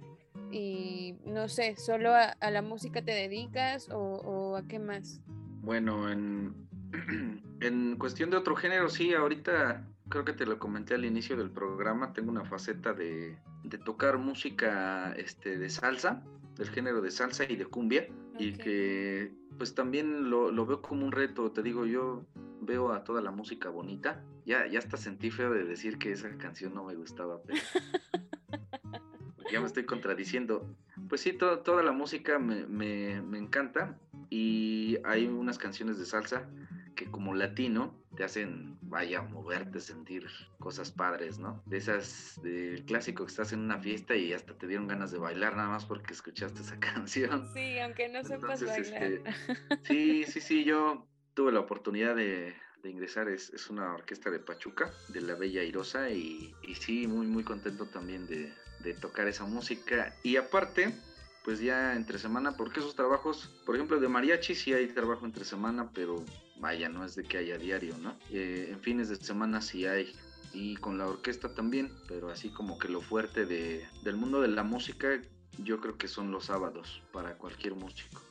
[SPEAKER 14] y no sé, ¿solo a, la música te dedicas o, a qué más?
[SPEAKER 16] Bueno, en, en cuestión de otro género, sí, ahorita creo que te lo comenté al inicio del programa, tengo una faceta de, tocar música este, de salsa, del género de salsa y de cumbia, y que pues también lo, lo, veo como un reto, te digo, yo veo a toda la música bonita. Ya, ya hasta sentí feo de decir que esa canción no me gustaba, pero ya me estoy contradiciendo. Pues sí, toda la música me, me, me, encanta y hay unas canciones de salsa que como latino te hacen, vaya, moverte, sentir cosas padres, ¿no? De esas, del clásico que estás en una fiesta y hasta te dieron ganas de bailar nada más porque escuchaste esa canción.
[SPEAKER 14] Sí, aunque no sepas bailar.
[SPEAKER 16] Este, sí, sí, sí, yo tuve la oportunidad de, ingresar, es, es, una orquesta de Pachuca, de la Bella Irosa, y, y sí, muy, muy contento también de, de tocar esa música. Y aparte, pues ya entre semana, porque esos trabajos, por ejemplo, de mariachi sí hay trabajo entre semana, pero vaya, no es de que haya diario, ¿no? Eh, en fines de semana sí hay, y con la orquesta también, pero así como que lo fuerte de, del mundo de la música, yo creo que son los sábados para cualquier músico.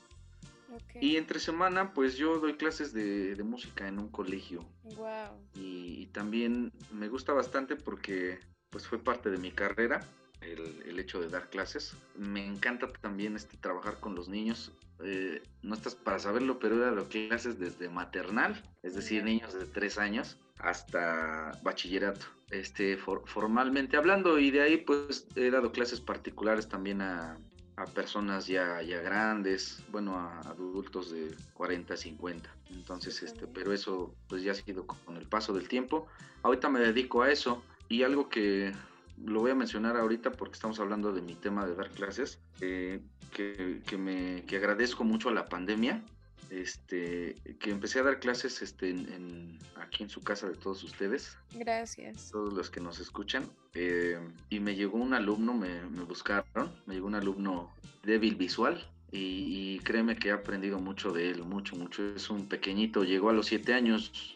[SPEAKER 16] Y entre semana, pues yo doy clases de, de música en un colegio.
[SPEAKER 14] Wow.
[SPEAKER 16] Y, y, también me gusta bastante porque pues fue parte de mi carrera el, hecho de dar clases. Me encanta también este, trabajar con los niños. Eh, no estás para saberlo, pero he dado clases desde maternal, es decir, niños de tres años, hasta bachillerato, este, formalmente hablando. Y de ahí, pues, he dado clases particulares también a, a personas ya, ya grandes, bueno, a adultos de 40, 50. Entonces, este, pero eso pues ya ha sido con el paso del tiempo. Ahorita me dedico a eso y algo que lo voy a mencionar ahorita porque estamos hablando de mi tema de dar clases, eh, que, me, que agradezco mucho a la pandemia, este, que empecé a dar clases este, en, aquí en su casa de todos ustedes.
[SPEAKER 14] Gracias.
[SPEAKER 16] Todos los que nos escuchan. Eh, y me llegó un alumno, me, me, buscaron, me llegó un alumno débil visual. Y, y créeme que he aprendido mucho de él, mucho, mucho. Es un pequeñito, llegó a los siete años,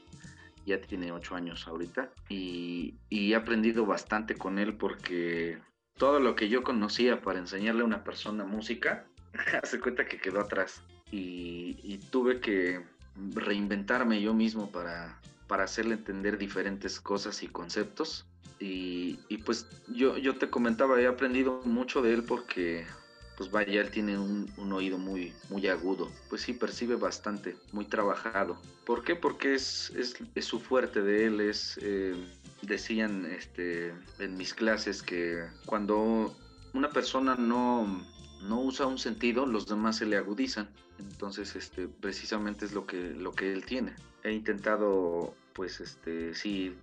[SPEAKER 16] ya tiene ocho años ahorita y, he aprendido bastante con él porque todo lo que yo conocía para enseñarle a una persona música, hace cuenta que quedó atrás y, tuve que reinventarme yo mismo para, para hacerle entender diferentes cosas y conceptos. Y, y, pues yo, yo te comentaba, he aprendido mucho de él porque pues vaya, él tiene un, oído muy, muy agudo, pues sí percibe bastante, muy trabajado. ¿Por qué? Porque es, es, su fuerte de él, es, eh, decían este, en mis clases que cuando una persona no, no usa un sentido, los demás se le agudizan. Entonces, este, precisamente es lo que, lo que él tiene. He intentado, pues, este, sí,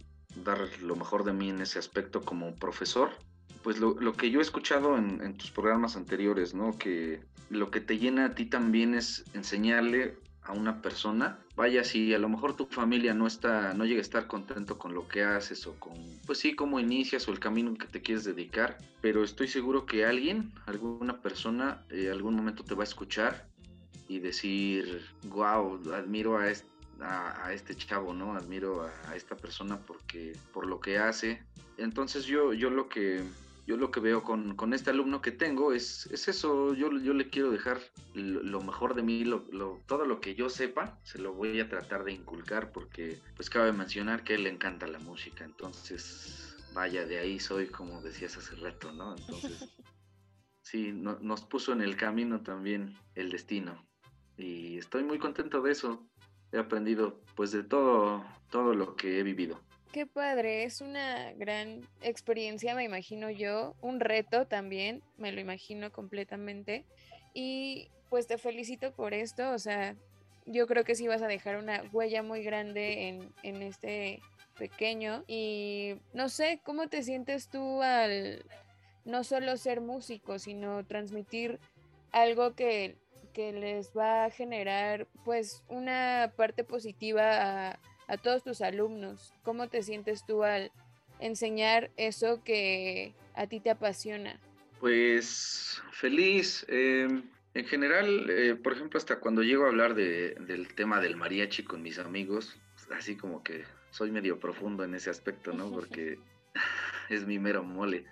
[SPEAKER 16] dar lo mejor de mí en ese aspecto como profesor, pues lo, que yo he escuchado en, tus programas anteriores, ¿no? Que lo que te llena a ti también es enseñarle a una persona, vaya si a lo mejor tu familia no está, no llega a estar contento con lo que haces o con, pues sí, cómo inicias o el camino que te quieres dedicar, pero estoy seguro que alguien, alguna persona, eh, algún momento te va a escuchar y decir, wow, admiro a este, a, este chavo, ¿no? Admiro a, a, esta persona porque por lo que hace. Entonces yo, yo lo que yo lo que veo con, con este alumno que tengo es, es eso, yo, yo le quiero dejar lo, mejor de mí, lo, todo lo que yo sepa, se lo voy a tratar de inculcar porque pues cabe mencionar que a él le encanta la música, entonces vaya, de ahí soy como decías hace rato, ¿no? Entonces, sí, nos puso en el camino también el destino y estoy muy contento de eso, he aprendido pues de todo, todo lo que he vivido.
[SPEAKER 14] Qué padre, es una gran experiencia, me imagino yo, un reto también, me lo imagino completamente. Y pues te felicito por esto, o sea, yo creo que sí vas a dejar una huella muy grande en, en este pequeño. Y no sé, ¿cómo te sientes tú al no solo ser músico, sino transmitir algo que, que les va a generar pues una parte positiva a a todos tus alumnos. ¿Cómo te sientes tú al enseñar eso que a ti te apasiona?
[SPEAKER 16] Pues feliz. Em, en general, eh, por ejemplo, hasta cuando llego a hablar del tema del mariachi con mis amigos, así como que soy medio profundo en ese aspecto, ¿no? Porque es mi mero mole.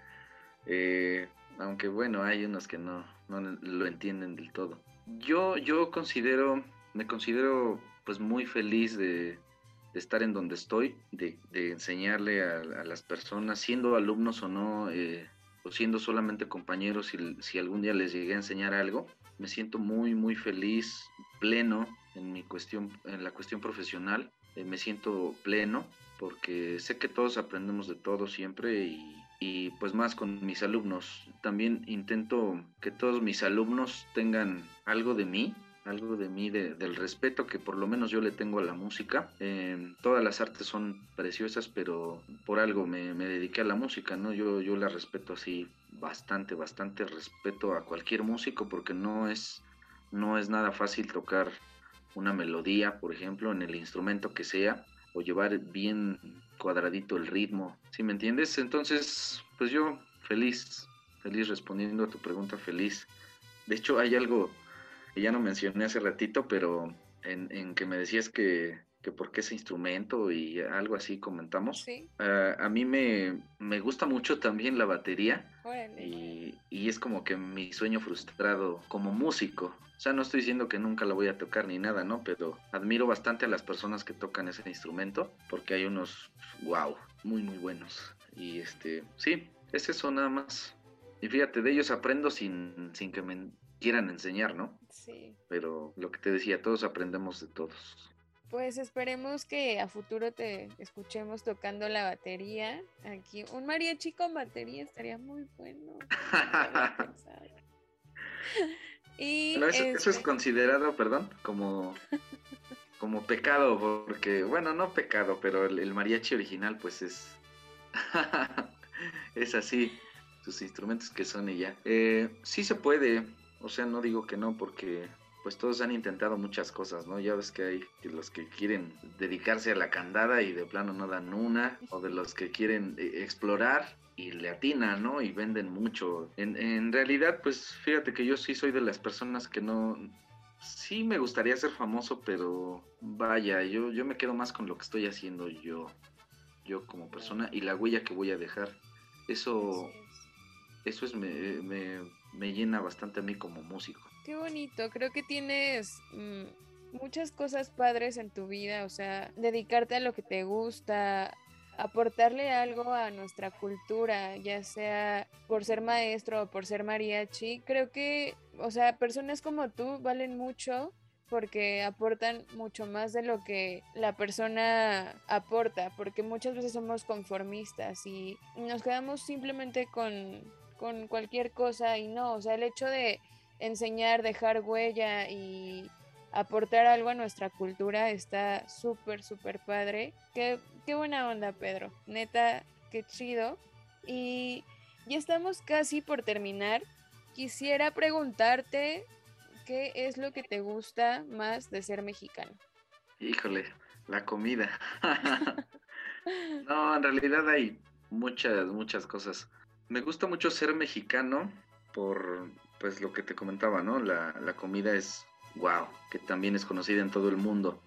[SPEAKER 16] Eh, aunque bueno, hay unos que no, no lo entienden del todo. Yo, yo considero, me considero pues muy feliz de, de estar en donde estoy, de, enseñarle a, las personas, siendo alumnos o no, eh, o siendo solamente compañeros, si, si, algún día les llegué a enseñar algo, me siento muy, muy feliz, pleno en mi cuestión, en la cuestión profesional, eh, me siento pleno porque sé que todos aprendemos de todo siempre y, y pues más con mis alumnos. También intento que todos mis alumnos tengan algo de mí, algo de mí, del respeto que por lo menos yo le tengo a la música. Em, todas las artes son preciosas, pero por algo me, dediqué a la música, ¿no? Yo, yo la respeto así bastante, bastante respeto a cualquier músico porque no es, no es nada fácil tocar una melodía, por ejemplo, en el instrumento que sea, o llevar bien cuadradito el ritmo, ¿sí me entiendes? Entonces, pues yo feliz, feliz respondiendo a tu pregunta, feliz. De hecho, hay algo que ya no mencioné hace ratito, pero en, que me decías que, que por qué ese instrumento y algo así comentamos.
[SPEAKER 14] Sí.
[SPEAKER 16] Ah, a mí me, me, gusta mucho también la batería y, y, es como que mi sueño frustrado como músico. O sea, no estoy diciendo que nunca la voy a tocar ni nada, ¿no? Pero admiro bastante a las personas que tocan ese instrumento porque hay unos, wow, muy, muy buenos. Y este, sí, es eso nada más. Y fíjate, de ellos aprendo sin, sin que me quieran enseñar, ¿no?
[SPEAKER 14] Sí.
[SPEAKER 16] Pero lo que te decía, todos aprendemos de todos.
[SPEAKER 14] Pues esperemos que a futuro te escuchemos tocando la batería. Aquí un mariachi con batería estaría muy bueno.
[SPEAKER 16] y eso, es este considerado, perdón, como, como pecado, porque, bueno, no pecado, pero el, mariachi original pues es, es así, sus instrumentos que son y ya. Eh, sí se puede, o sea, no digo que no, porque pues todos han intentado muchas cosas, ¿no? Ya ves que hay los que quieren dedicarse a la candada y de plano no dan una, o de los que quieren eh, explorar y le atinan, ¿no? Y venden mucho. En, en realidad, pues fíjate que yo sí soy de las personas que no... Sí me gustaría ser famoso, pero vaya, yo, yo me quedo más con lo que estoy haciendo yo, yo como persona y la huella que voy a dejar. Eso, eso es, me, me, me llena bastante a mí como músico.
[SPEAKER 14] Qué bonito, creo que tienes mm, muchas cosas padres en tu vida, o sea, dedicarte a lo que te gusta, aportarle algo a nuestra cultura, ya sea por ser maestro o por ser mariachi. Creo que, o sea, personas como tú valen mucho porque aportan mucho más de lo que la persona aporta, porque muchas veces somos conformistas y nos quedamos simplemente con, con cualquier cosa y no, o sea, el hecho de enseñar, dejar huella y aportar algo a nuestra cultura está súper, súper padre. Qué, qué buena onda, Pedro. Neta, qué chido. Y ya estamos casi por terminar. Quisiera preguntarte qué es lo que te gusta más de ser mexicano.
[SPEAKER 16] Híjole, la comida. no, en realidad hay muchas, muchas cosas. Me gusta mucho ser mexicano por pues lo que te comentaba, ¿no? La, comida es wow, que también es conocida en todo el mundo.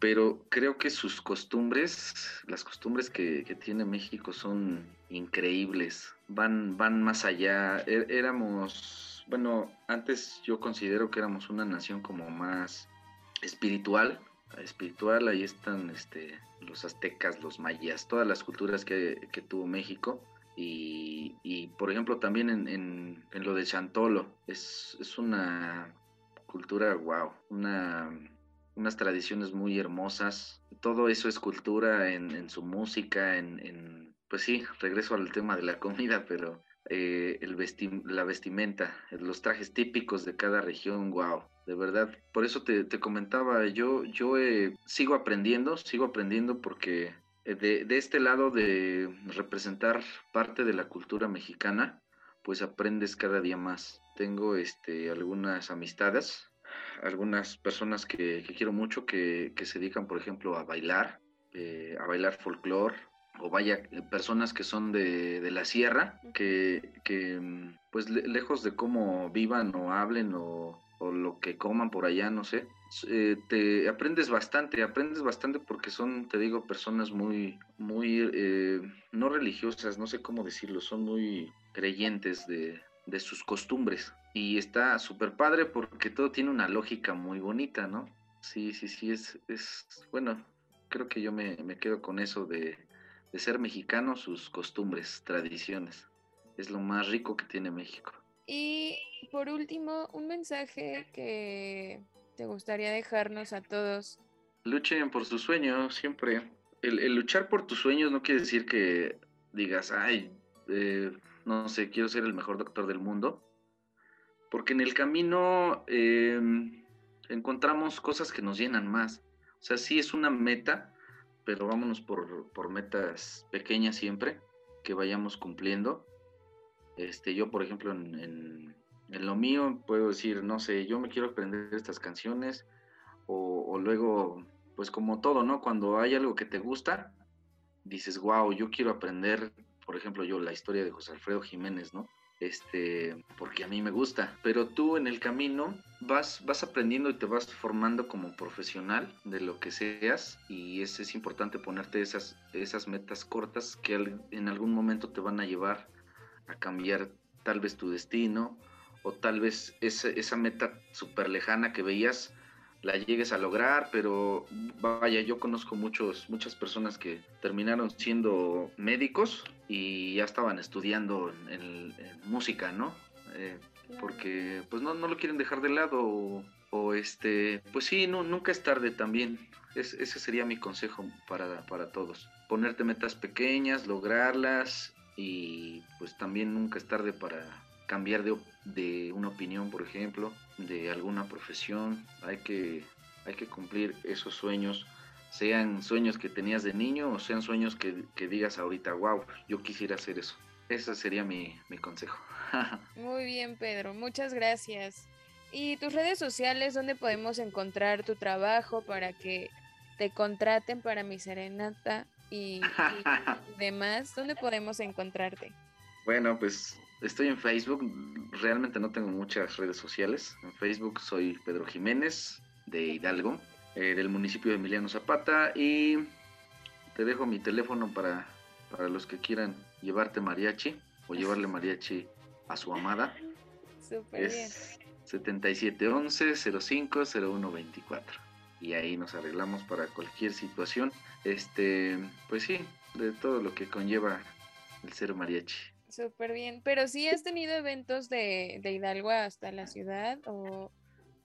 [SPEAKER 16] Pero creo que sus costumbres, las costumbres que, tiene México son increíbles, van, van más allá. Er, éramos, bueno, antes yo considero que éramos una nación como más espiritual, espiritual, ahí están este, los aztecas, los mayas, todas las culturas que, que tuvo México y, por ejemplo, también en, lo de Chantolo, es, es una cultura, wow, una, unas tradiciones muy hermosas. Todo eso es cultura en, su música, en, pues sí, regreso al tema de la comida, pero eh, el la vestimenta, los trajes típicos de cada región, wow, de verdad. Por eso te, comentaba, yo, yo eh, sigo aprendiendo, sigo aprendiendo porque eh, de, este lado de representar parte de la cultura mexicana, pues aprendes cada día más. Tengo este, algunas amistades, algunas personas que, quiero mucho que, se dedican, por ejemplo, a bailar, eh, a bailar folclore, o vaya, personas que son de, la sierra, que, pues lejos de cómo vivan o hablen o, o lo que coman por allá, no sé, eh, te aprendes bastante, aprendes bastante porque son, te digo, personas muy, muy, eh, no religiosas, no sé cómo decirlo, son muy creyentes de, de sus costumbres. Y está súper padre porque todo tiene una lógica muy bonita, ¿no? Sí, sí, sí, es, es bueno, creo que yo me, me quedo con eso de, de ser mexicano, sus costumbres, tradiciones. Es lo más rico que tiene México.
[SPEAKER 14] Y por último, un mensaje que te gustaría dejarnos a todos?
[SPEAKER 16] Luchen por sus sueños, siempre. El, luchar por tus sueños no quiere decir que digas, ay, eh, no sé, quiero ser el mejor doctor del mundo. Porque en el camino em, encontramos cosas que nos llenan más. O sea, sí es una meta, pero vámonos por, por metas pequeñas siempre, que vayamos cumpliendo. Este, yo, por ejemplo, en, en lo mío puedo decir, no sé, yo me quiero aprender estas canciones O, luego, pues como todo, ¿no? Cuando hay algo que te gusta, dices, wow, yo quiero aprender, por ejemplo, yo la historia de José Alfredo Jiménez, ¿no? Este, porque a mí me gusta, pero tú en el camino vas, vas aprendiendo y te vas formando como profesional de lo que seas y es, es importante ponerte esas, esas metas cortas que en algún momento te van a llevar a cambiar tal vez tu destino o tal vez esa, esa meta súper lejana que veías la llegues a lograr, pero vaya, yo conozco muchos, muchas personas que terminaron siendo médicos y ya estaban estudiando en, música, ¿no? Eh, porque pues no, no, lo quieren dejar de lado o, este, pues sí, no, nunca es tarde también. ese sería mi consejo para, para todos. Ponerte metas pequeñas, lograrlas y pues también nunca es tarde para cambiar de, de una opinión, por ejemplo, de alguna profesión. Hay que, hay que cumplir esos sueños, sean sueños que tenías de niño o sean sueños que, que digas ahorita, wow, yo quisiera hacer eso. Ese sería mi, mi consejo.
[SPEAKER 14] Muy bien, Pedro, muchas gracias. ¿Y tus redes sociales, dónde podemos encontrar tu trabajo para que te contraten para mi serenata y, y demás? ¿Dónde podemos encontrarte?
[SPEAKER 16] Bueno, pues Estoy en Facebook, realmente no tengo muchas redes sociales. En Facebook soy Pedro Jiménez, de Hidalgo, eh, del municipio de Emiliano Zapata, y te dejo mi teléfono para, para los que quieran llevarte mariachi o llevarle mariachi a su amada.
[SPEAKER 14] Súper
[SPEAKER 16] es 7711-050124. Y ahí nos arreglamos para cualquier situación. Este, pues sí, de todo lo que conlleva el ser mariachi.
[SPEAKER 14] Súper bien. Pero sí has tenido eventos de, Hidalgo hasta la ciudad o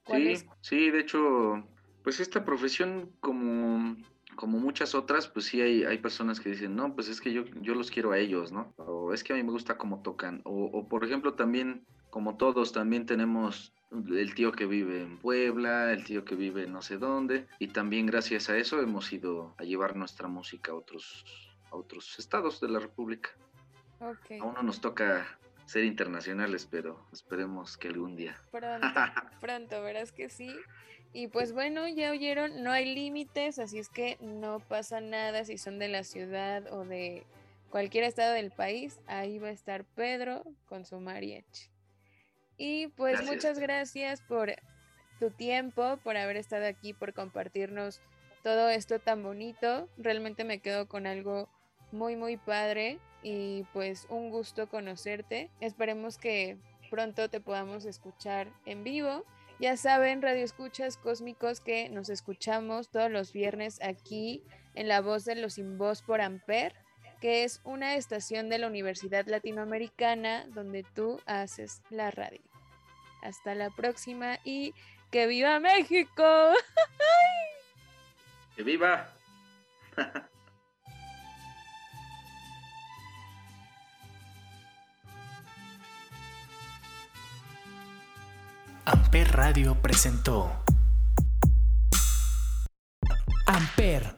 [SPEAKER 16] sí, sí, de hecho, pues esta profesión como, como muchas otras, pues sí hay, hay personas que dicen, no, pues es que yo, yo los quiero a ellos, ¿no? O es que a mí me gusta cómo tocan. O, o por ejemplo también, como todos, también tenemos el tío que vive en Puebla, el tío que vive no sé dónde, y también gracias a eso hemos ido a llevar nuestra música a otros, a otros estados de la República. A uno nos toca ser internacionales, pero esperemos que algún día.
[SPEAKER 14] Pronto, pronto, verás que sí. Y pues bueno, ya oyeron, no hay límites, así es que no pasa nada si son de la ciudad o de cualquier estado del país. Ahí va a estar Pedro con su mariachi. Y pues muchas gracias por tu tiempo, por haber estado aquí, por compartirnos todo esto tan bonito. Realmente me quedo con algo muy, muy padre y pues un gusto conocerte. Esperemos que pronto te podamos escuchar en vivo. Ya saben, Radio Escuchas Cósmicos, que nos escuchamos todos los viernes aquí en La Voz de los Sin Voz por Amper, que es una estación de la Universidad Latinoamericana donde tú haces la radio. Hasta la próxima y que viva México.
[SPEAKER 16] ¡Que viva!
[SPEAKER 1] Amper Radio presentó Amper,